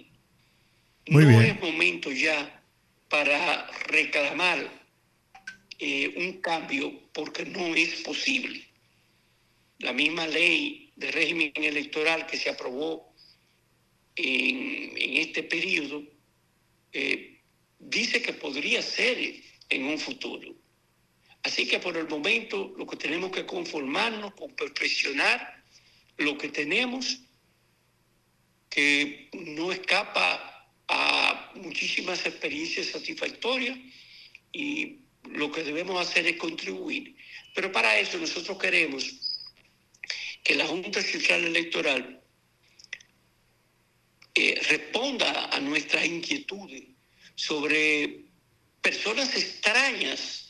no es momento ya para reclamar eh, un cambio porque no es posible. La misma ley de régimen electoral que se aprobó en, este periodo eh, dice que podría ser en un futuro. Así que por el momento lo que tenemos que conformarnos con perfeccionar lo que tenemos, que no escapa a muchísimas experiencias satisfactorias y lo que debemos hacer es contribuir. Pero para eso nosotros queremos que la Junta Central Electoral eh, responda a nuestras inquietudes sobre personas extrañas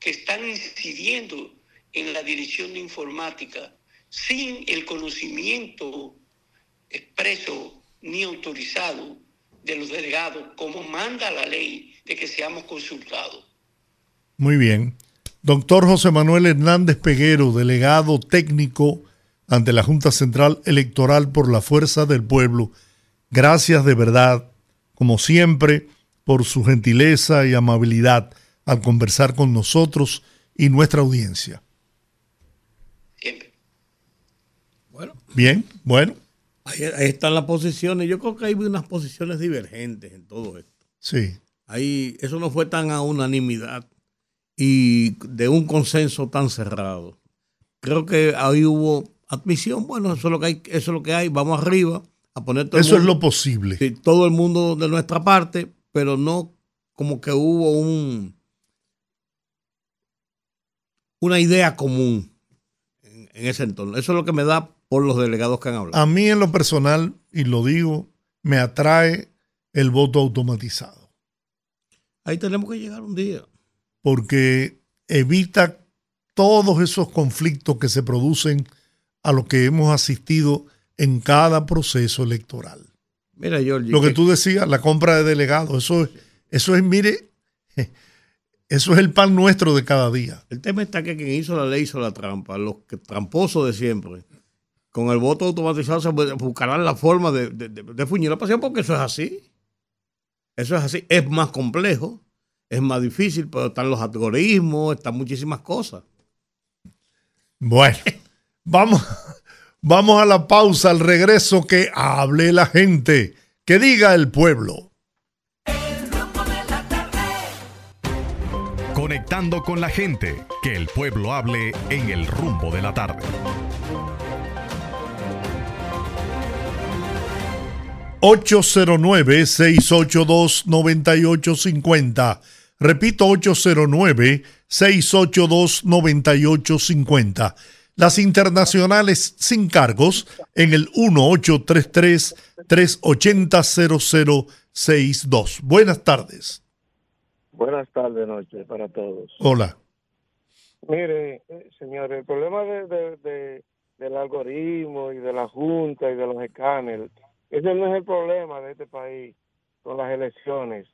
que están incidiendo en la dirección de informática sin el conocimiento expreso ni autorizado de los delegados, como manda la ley de que seamos consultados. Muy bien. Doctor José Manuel Hernández Peguero, delegado técnico ante la Junta Central Electoral por la Fuerza del Pueblo. Gracias de verdad, como siempre, por su gentileza y amabilidad al conversar con nosotros y nuestra audiencia. Siempre. Bueno, Bien, bueno, ahí, ahí están las posiciones. Yo creo que hay unas posiciones divergentes en todo esto. sí. Ahí, eso no fue tan a unanimidad y de un consenso tan cerrado. Creo que ahí hubo admisión. Bueno, eso es lo que hay, eso es lo que hay. Vamos arriba a poner todo el Eso es mundo- lo posible. sí, todo el mundo de nuestra parte, pero no como que hubo un una idea común en, en ese entorno. Eso es lo que me da por los delegados que han hablado. A mí en lo personal, y lo digo, me atrae el voto automatizado, Ahí tenemos que llegar un día. porque evita todos esos conflictos que se producen a los que hemos asistido en cada proceso electoral. Mira, Georgie, Lo que que- tú decías, la compra de delegados, eso es, eso es, mire, eso es el pan nuestro de cada día. El tema está que quien hizo la ley hizo la trampa. Los que, tramposos de siempre. Con el voto automatizado se bu- buscarán la forma de, de, de- de fuñir la pasión porque eso es así. Eso es así. Es más complejo, es más difícil, pero están los algoritmos, están muchísimas cosas. Bueno, vamos, vamos a la pausa, al regreso, que hable la gente, que diga el pueblo. Conectando con la gente, que el pueblo hable en el rumbo de la tarde. 809-682-9850. Repito, 809-682-9850. Las internacionales sin cargos en el 1833-380-0062. Buenas tardes. Buenas tardes, noche para todos. Hola. Mire, eh, señor, el problema de, de- de- del algoritmo y de la Junta y de los escáneres, ese no es el problema de este país con las elecciones.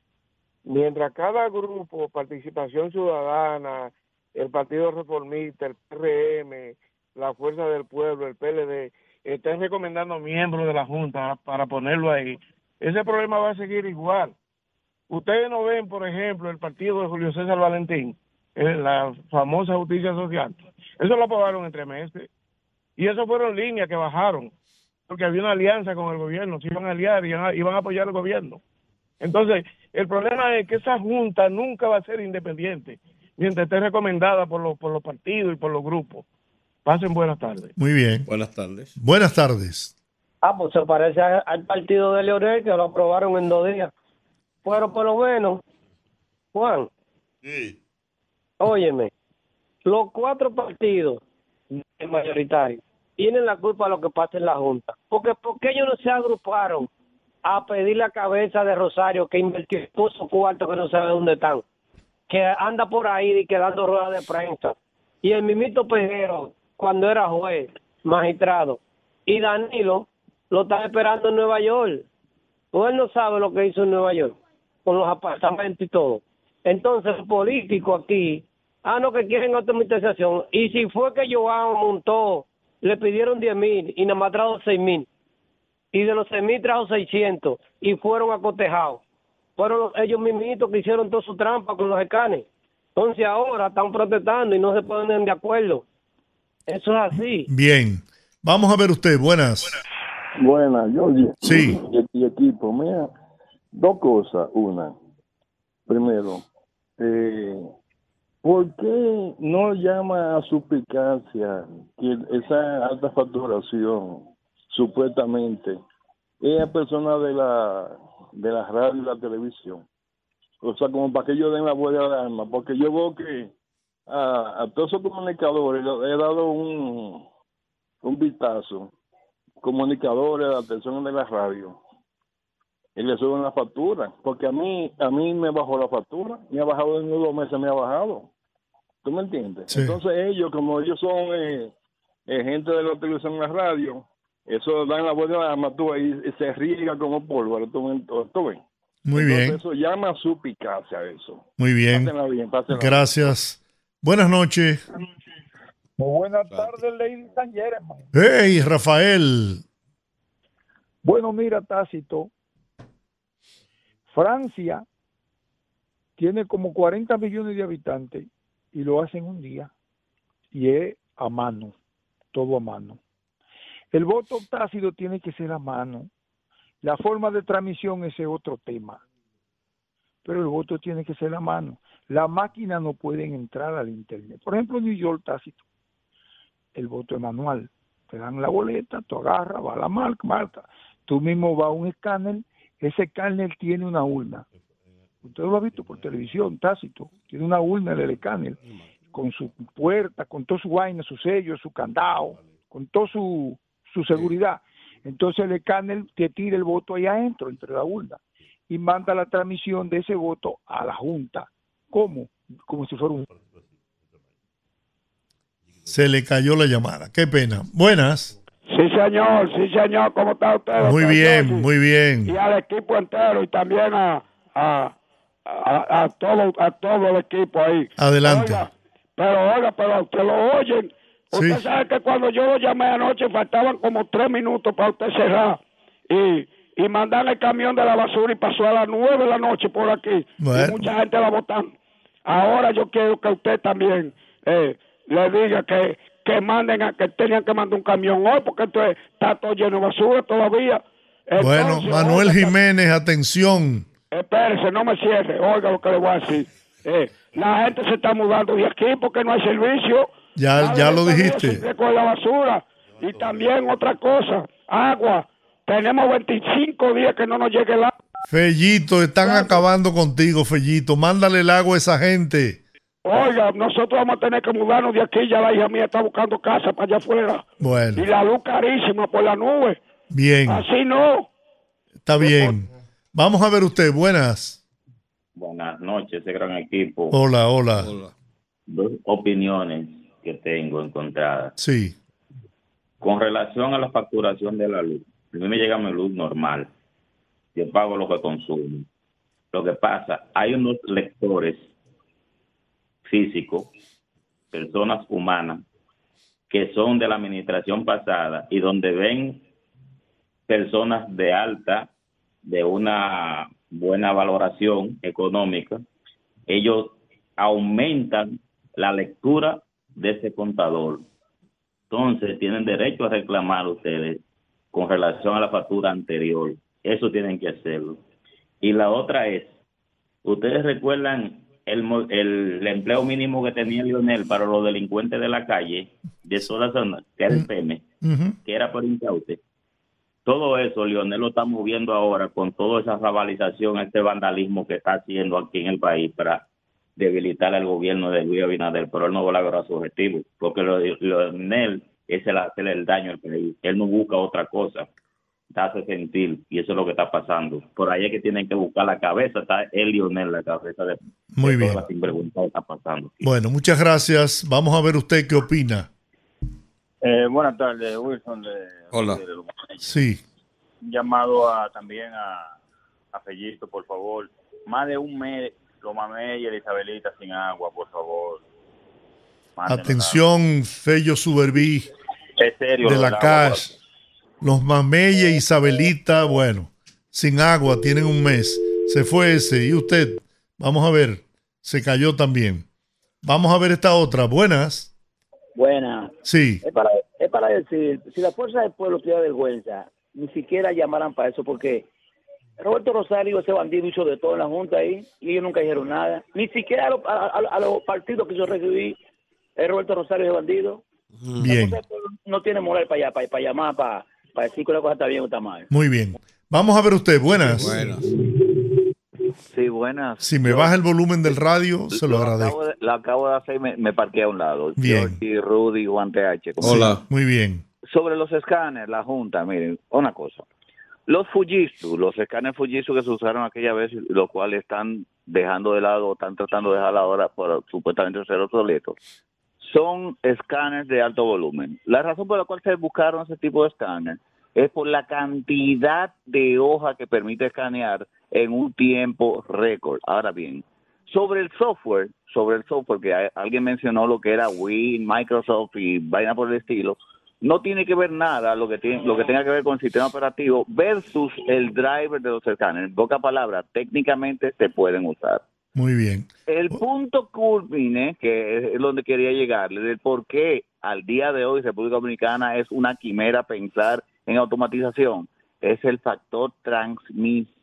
Mientras cada grupo, Participación Ciudadana, el Partido Reformista, el PRM, la Fuerza del Pueblo, el PLD, estén recomendando miembros de la Junta para ponerlo ahí, ese problema va a seguir igual. Ustedes no ven, por ejemplo, el partido de Julio César Valentín, eh, la famosa justicia social. Eso lo aprobaron entre meses. Y eso fueron líneas que bajaron, porque había una alianza con el gobierno, se iban a aliar y iban a, iban a apoyar al gobierno. Entonces, el problema es que esa junta nunca va a ser independiente, mientras esté recomendada por los, por los partidos y por los grupos. Pasen buenas tardes. Muy bien. Buenas tardes. Buenas tardes. Ah, pues se parece al partido de Leonel que lo aprobaron en dos días. Pero por lo menos, Juan, óyeme, los cuatro partidos mayoritarios tienen la culpa de lo que pasa en la Junta. Porque ¿por qué ellos no se agruparon a pedir la cabeza de Rosario que invirtió puso cuarto que no sabe dónde están? Que anda por ahí y que dando ruedas de prensa. Y el mimito Pejero, cuando era juez, magistrado, y Danilo lo están esperando en Nueva York. Pues él no sabe lo que hizo en Nueva York, con los apartamentos y todo. Entonces, los políticos aquí, ah, no, que quieren automatización. Y si fue que Joao montó, le pidieron 10 mil y nada más trajo 6 mil. Y de los 6 mil trajo 600 y fueron acotejados. Fueron los- ellos mismitos que hicieron toda su trampa con los escanes. Entonces ahora están protestando y no se ponen de acuerdo. Eso es así. Bien. Vamos a ver usted. Buenas. Buenas, Georgie. Sí. Y, y equipo, mira, dos cosas. Una, primero, eh, ¿por qué no llama a suplicancia que esa alta facturación, supuestamente, es a personas de la, de la radio y la televisión? O sea, como para que ellos den la buena de arma, porque yo veo que a, todos esos comunicadores he dado un, un vistazo comunicadores, las personas de la radio, y le suben la factura, porque a mí a mí me bajó la factura, me ha bajado en dos meses, me ha bajado. ¿Tú me entiendes? Sí. Entonces ellos, como ellos son eh, eh, gente de la televisión y la radio, eso dan la buena arma tú y, y se riega como pólvora, tú, tú- ves. Muy Entonces, bien, Eso llama suspicacia eso. muy bien. Pásenla bien, pásenla bien. Gracias. Buenas noches. Muy buenas tardes, Lady San Jeremy. Hey, Rafael. Bueno, mira, Tácito. Francia tiene como 40 millones de habitantes y lo hace en un día. Y es a mano, todo a mano. El voto tácito tiene que ser a mano. La forma de transmisión es otro tema. Pero el voto tiene que ser a mano. La máquina no pueden entrar al internet. Por ejemplo, en New York tácito. El voto es manual. Te dan la boleta, tú agarras, va a la marca, marca. Tú mismo vas a un escáner, ese escáner tiene una urna. Usted lo ha visto por televisión, tácito. Tiene una urna en el escáner, con su puerta, con todo su vaina, su sello, su candado, con toda su, su seguridad. Entonces el escáner te tira el voto ahí adentro, entre la urna, y manda la transmisión de ese voto a la Junta. ¿Cómo? Como si fuera un... Se le cayó la llamada. Qué pena. Buenas. Sí, señor, sí, señor. ¿Cómo está usted? Muy bien, muy bien. Y al equipo entero y también a, a, a, a todo, a todo el equipo ahí. Adelante. Oiga, pero oiga, pero que lo oyen. Usted Sí. sabe que cuando yo lo llamé anoche faltaban como tres minutos para usted cerrar. Y, y mandar el camión de la basura y pasó a las nueve de la noche por aquí. Bueno. Y mucha gente la votan. Ahora yo quiero que usted también eh, le diga que, que manden a que tenían que mandar un camión hoy porque esto es- está todo lleno de basura todavía. Bueno, Manuel Jiménez, atención. Espérese, no me cierre. Oiga lo que le voy a decir. Eh, la gente se está mudando de aquí porque no hay servicio. Ya, ya lo dijiste. con la basura. Y también otra cosa, agua. Tenemos 25 días que no nos llegue el agua. Fellito, están acabando contigo, Fellito. Mándale el agua a esa gente. Oiga, nosotros vamos a tener que mudarnos de aquí. Ya la hija mía está buscando casa para allá afuera. Bueno, Y la luz carísima por la nube. bien, Así no. está bien. Vamos a ver usted. Buenas. Buenas noches, ese gran equipo. Hola, hola. Dos opiniones que tengo encontradas. Sí, Con relación a la facturación de la luz, a mí me llega mi luz normal. Yo pago lo que consumo. Lo que pasa, hay unos lectores físicos, personas humanas, que son de la administración pasada y donde ven personas de alta, de una buena valoración económica, ellos aumentan la lectura de ese contador. Entonces tienen derecho a reclamar ustedes con relación a la factura anterior. Eso tienen que hacerlo. Y la otra es, ustedes recuerdan el, el, el empleo mínimo que tenía Lionel para los delincuentes de la calle, de toda zona, que era el PEME, que era por incaute. Todo eso Lionel lo está moviendo ahora con toda esa rabalización, este vandalismo que está haciendo aquí en el país para debilitar al gobierno de Luis Abinader, pero él no va a lograr su objetivo, porque Lionel es el hacerle el daño al país. Él no busca otra cosa, hace sentir, y eso es lo que está pasando. Por ahí es que tienen que buscar la cabeza, está el Lionel, la cabeza de, Muy de bien. toda la que está pasando. Bueno, muchas gracias. Vamos a ver usted qué opina. Eh, buenas tardes, Wilson. De, Hola. de. Sí, Un llamado a, también a, a Fellito, por favor. Más de un mes, lo mamé y Elisabelita sin agua, por favor. Mándenos atención, Fello Suberví agua. Es serio. de la del agua, CAS. Los Mameye y Isabelita, bueno, sin agua, tienen un mes. Se fue ese. ¿Y usted? Vamos a ver. Se cayó también. Vamos a ver esta otra. Buenas. Buena. Sí. Es para, es para decir, si la fuerza del pueblo tiene vergüenza, ni siquiera llamaran para eso, porque Roberto Rosario, ese bandido, hizo de todo en la Junta ahí, y ellos nunca dijeron nada. Ni siquiera a, los- a- a- a los partidos que yo recibí, el Roberto Rosario es bandido. Bien, No tiene moral para, allá, para, para llamar, para, para decir que una cosa está bien o está mal. muy bien. Vamos a ver usted. Buenas. Sí, buenas. Si me baja el volumen del radio, se lo agradezco. Acabo de- lo acabo de hacer y me, me parqué a un lado. Bien. Y Rudy, Guante H. ¿cómo Sí, están? muy bien. Sobre los escáneres, la Junta, miren, una cosa. Los Fujitsu, los escáneres Fujitsu que se usaron aquella vez, los cuales están dejando de lado, están tratando de dejar ahora por supuestamente ser obsoletos, son escáneres de alto volumen. La razón por la cual se buscaron ese tipo de escáner es por la cantidad de hoja que permite escanear en un tiempo récord. Ahora bien, sobre el software, sobre el software que a- alguien mencionó lo que era Win, Microsoft y vaina por el estilo, no tiene que ver nada lo que tiene, lo que tenga que ver con el sistema operativo versus el driver de los escáneres. En pocas palabras, técnicamente se pueden usar. Muy bien. El punto culmine, que es donde quería llegarle, de por qué al día de hoy República Dominicana es una quimera pensar en automatización, es el factor transmisión.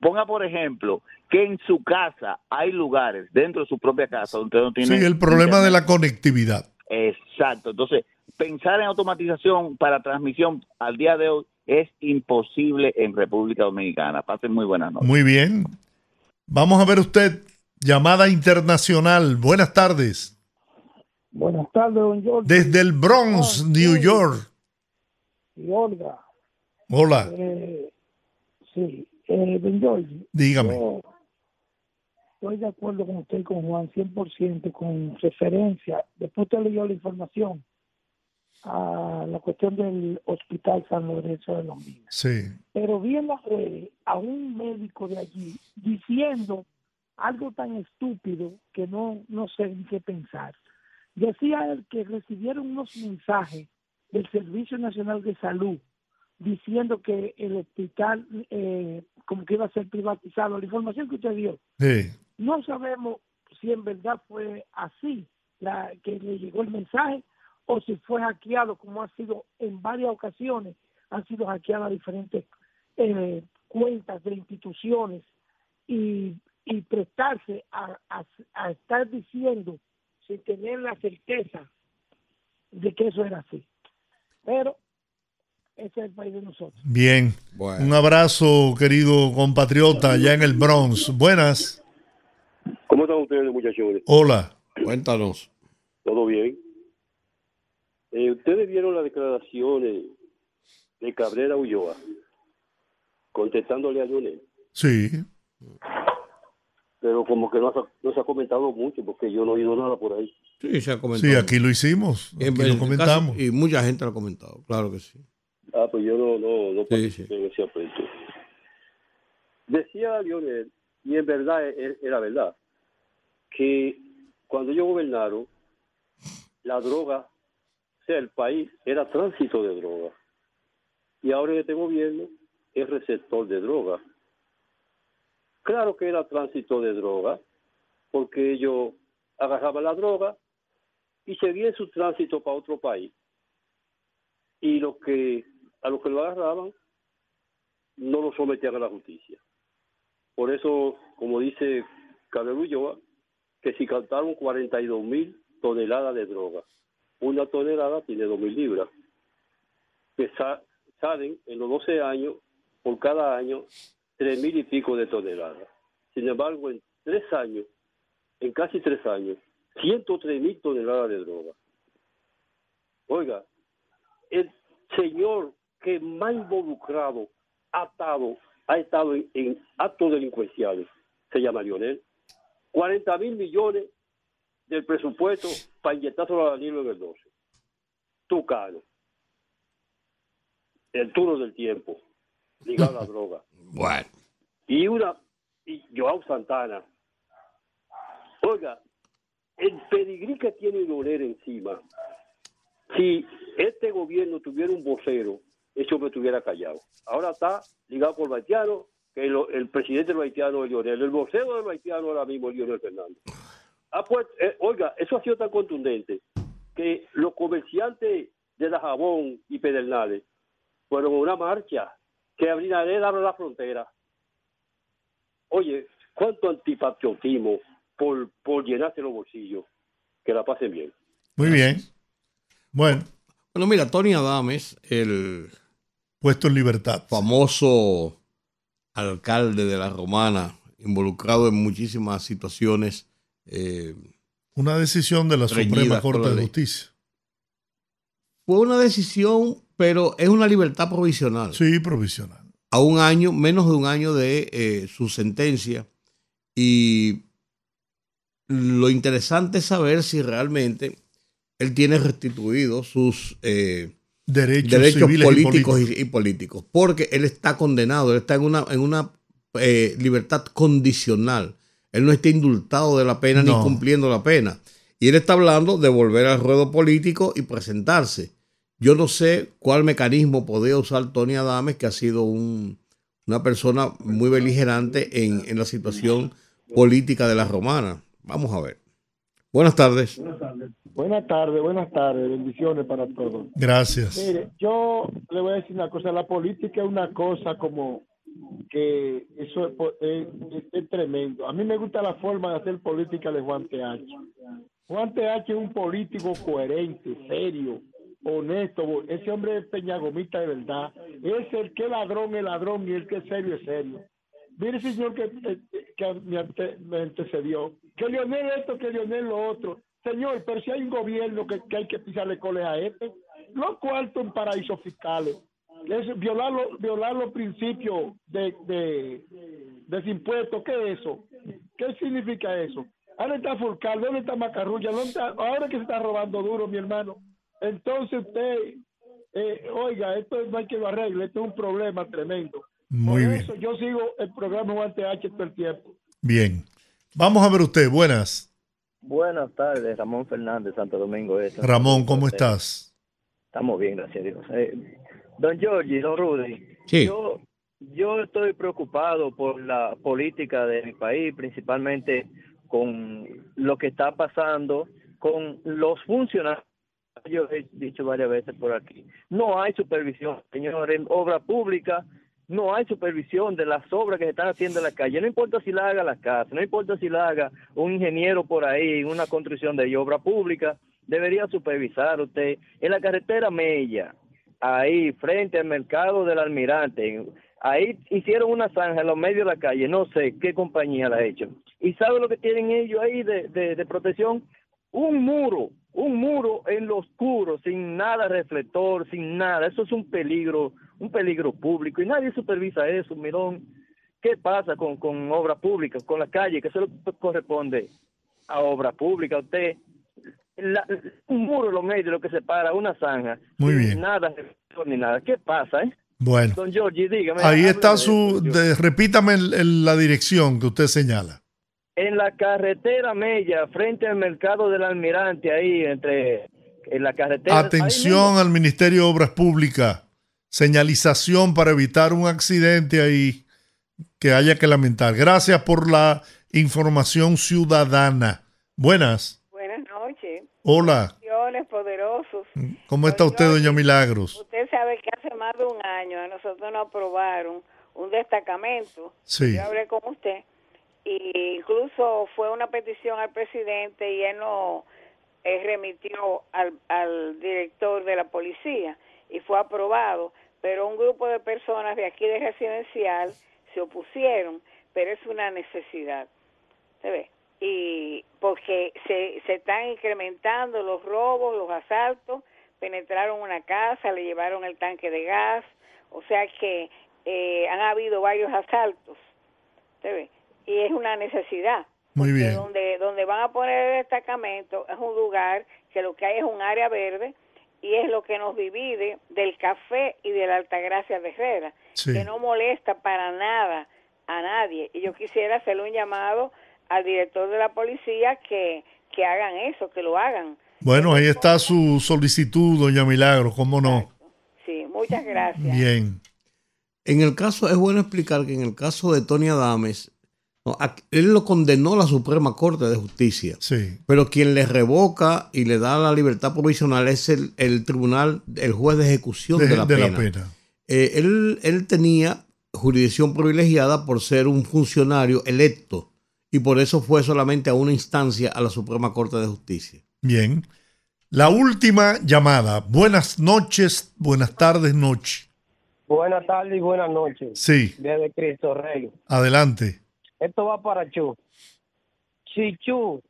Ponga, por ejemplo, que en su casa hay lugares, dentro de su propia casa, donde usted no tiene... Sí, el problema de la conectividad. Exacto. Entonces, pensar en automatización para transmisión al día de hoy es imposible en República Dominicana. Pasen muy buenas noches. Muy bien. Vamos a ver usted, llamada internacional. Buenas tardes. Buenas tardes, don George. Desde el Bronx, New York. Y Olga. Hola, Eh, sí, eh, don George. dígame. yo estoy de acuerdo con usted y con Juan 100% con referencia. Después usted leyó la información a la cuestión del Hospital San Lorenzo de los Minas. Sí. Pero vi en las redes a un médico de allí diciendo algo tan estúpido que no, no sé ni qué pensar. Decía él que recibieron unos mensajes del Servicio Nacional de Salud diciendo que el hospital eh, como que iba a ser privatizado. La información que usted dio, Sí. no sabemos si en verdad fue así, la, que le llegó el mensaje, o si fue hackeado, como ha sido en varias ocasiones, han sido hackeadas diferentes eh, cuentas de instituciones y, y prestarse a, a- a estar diciendo sin tener la certeza de que eso era así. Pero ese es el país de nosotros. Bien. Un abrazo, querido compatriota, allá en el Bronx. Buenas. ¿Cómo están ustedes, muchachones? Hola. Cuéntanos. ¿Todo bien? Eh, ustedes vieron las declaraciones de Cabrera Ulloa contestándole a Lionel, Sí. pero como que no, ha- no se ha comentado mucho porque yo no he oído nada por ahí. Sí, se ha comentado. Sí, aquí lo hicimos. Aquí lo caso- comentamos. y mucha gente lo ha comentado, claro que sí. Ah, pues yo no, no, no Sí, participé en ese aspecto. Decía Lionel, y en verdad e- era verdad, que cuando ellos gobernaron, la droga, o sea, el país era tránsito de droga. Y ahora en este gobierno es receptor de droga. Claro que era tránsito de droga, porque ellos agarraban la droga y seguían su tránsito para otro país. Y lo que a los que lo agarraban no lo sometían a la justicia. Por eso, como dice Cabrera Ulloa, que si captaron 42 mil toneladas de droga, una tonelada tiene 2 mil libras, que sa- salen en los 12 años, por cada año, 3 mil y pico de toneladas. Sin embargo, en tres años, en casi tres años, 103 mil toneladas de droga. Oiga, el señor que más involucrado ha estado, ha estado en, en actos delincuenciales se llama Lionel. 40 mil millones del presupuesto para inyectárselo a Danilo en el 12. Tucano. El turno del tiempo, ligado a la droga. Bueno. Y una, y Joao Santana. Oiga, el pedigrí que tiene Lionel encima, si este gobierno tuviera un vocero, ese hombre estuviera callado. Ahora está ligado por haitiano, que lo- el, presidente de los haitianos es Lionel, el vocero de los haitianos ahora mismo es Lionel Fernández. Ah, pues, eh, oiga, eso ha sido tan contundente que los comerciantes de la Jabón y Pedernales fueron a una marcha que Abinader abre la frontera. Oye, cuánto antipatriotismo por, por llenarse los bolsillos. Que la pasen bien. Muy bien. Bueno, Bueno, mira, Tony Adames, el puesto en libertad. famoso alcalde de la Romana, involucrado en muchísimas situaciones. eh, una decisión de la Suprema Corte de. Justicia. fue una decisión, pero es una libertad provisional. Sí, provisional. A un año, menos de un año de eh, su sentencia. Y lo interesante es saber si realmente él tiene restituido sus, eh, Derechos, derechos civiles y políticos políticos. y, y políticos, porque él está condenado, él está en una, en una eh, libertad condicional. Él no está indultado de la pena No. ni cumpliendo la pena. Y él está hablando de volver al ruedo político y presentarse. Yo no sé cuál mecanismo podría usar Tony Adames, que ha sido un- una persona muy beligerante en, en la situación política de la romana. Vamos a ver. Buenas tardes. Buenas tardes, buenas tardes, bendiciones para todos. Gracias. Mire, yo le voy a decir una cosa, la política es una cosa como que eso es, tremendo. A mí me gusta la forma de hacer política de Juan TH. Juan TH es un político coherente, serio, honesto. Ese hombre es peñagomita de verdad. Es el que ladrón es ladrón y el que es serio es serio. Mire, señor, que, eh, que me antecedió. Que Leonel esto, que Leonel lo otro. Señor, pero si hay un gobierno que, que hay que pisarle coles a este, los cuartos en paraísos fiscales. Es violar, los- violar los principios de, de, de impuestos. ¿Qué es eso? ¿Qué significa eso? ¿Dónde está Fulcal? ¿Dónde está Macarrulla? ¿Dónde está- ahora que se está robando duro, mi hermano. Entonces usted, eh, oiga, esto no hay que lo arregle, esto es un problema tremendo. Muy Por bien. eso yo sigo el programa Juan TH todo el tiempo. Bien. Vamos a ver usted. Buenas. Buenas tardes, Ramón Fernández, Santo Domingo Este. Ramón, ¿cómo estás? Estamos bien, gracias a Dios. Eh, don Giorgi, don Rudy, Sí. yo, yo estoy preocupado por la política de mi país, principalmente con lo que está pasando con los funcionarios. Yo he dicho varias veces por aquí. No hay supervisión, señor, en obra pública. No hay supervisión de las obras que se están haciendo en la calle. No importa si la haga la casa, no importa si la haga un ingeniero por ahí en una construcción de obra pública. Debería supervisar usted. En la carretera Mella, ahí frente al mercado del almirante, ahí hicieron una zanja en los medios de la calle. No sé qué compañía la ha hecho. ¿Y sabe lo que tienen ellos ahí de, de, de protección? un muro, un muro en lo oscuro, sin nada reflector, sin nada. Eso es un peligro, un peligro público y nadie supervisa eso, mirón. ¿Qué pasa con, con obras públicas, con la calle? Que lo que corresponde a obra pública. Usted, la- un muro en los medios, lo que separa una zanja, Muy bien. nada ni nada. ¿Qué pasa, eh? Bueno. Don Giorgi, dígame. Ahí está su... de- repítame el- el- la dirección que usted señala. En la carretera Mella, frente al mercado del almirante, ahí entre en la carretera. Atención al Ministerio de Obras Públicas. Señalización para evitar un accidente ahí que haya que lamentar. Gracias por la información ciudadana. Buenas. Buenas noches. Hola. Bendiciones poderosos. ¿Cómo está usted, doña Milagros? Usted sabe que hace más de un año a nosotros nos aprobaron un destacamento. Sí. Yo hablé con usted y incluso fue una petición al presidente y él no eh, remitió al, al director de la policía y fue aprobado, pero un grupo de personas de aquí de residencial se opusieron, pero es una necesidad. ¿Se ve? Y porque se, se están incrementando los robos, los asaltos, penetraron una casa, le llevaron el tanque de gas, o sea que eh, han habido varios asaltos. ¿Se ve? Y es una necesidad. Muy bien. donde donde van a poner el destacamento es un lugar que lo que hay es un área verde y es lo que nos divide del café y de la Altagracia de Herrera, Sí. que no molesta para nada a nadie. Y yo quisiera hacerle un llamado al director de la policía que, que hagan eso, que lo hagan. Bueno, ahí está su solicitud, doña Milagros, ¿cómo no? Sí, muchas gracias. Bien. En el caso, es bueno explicar que en el caso de Tony Adames, no, a- él lo condenó la Suprema Corte de Justicia. Sí. Pero quien le revoca y le da la libertad provisional es el, el tribunal, el juez de ejecución de, De, la, de pena. la pena. Eh, él, él tenía jurisdicción privilegiada por ser un funcionario electo y por eso fue solamente a una instancia a la Suprema Corte de Justicia. Bien. La última llamada. Buenas noches, buenas tardes, noche. Buenas tardes y buenas noches. Sí. Desde Cristo Rey. Adelante. Esto va para Chu. Si Chu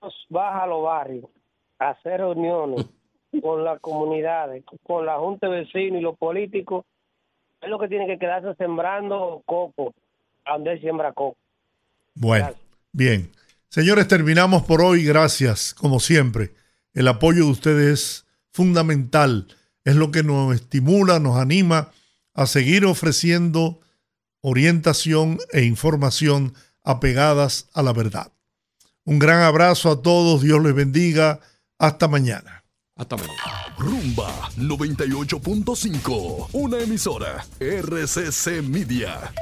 nos baja a los barrios a hacer reuniones con las comunidades, con la Junta de Vecinos y los políticos, es lo que tiene que quedarse sembrando coco, a donde él siembra coco. Bueno, bien. Señores, terminamos por hoy. Gracias, como siempre. El apoyo de ustedes es fundamental es lo que nos estimula, nos anima a seguir ofreciendo orientación e información apegadas a la verdad. Un gran abrazo a todos, Dios les bendiga, hasta mañana. Hasta mañana. Rumba 98.5, una emisora RCC Media.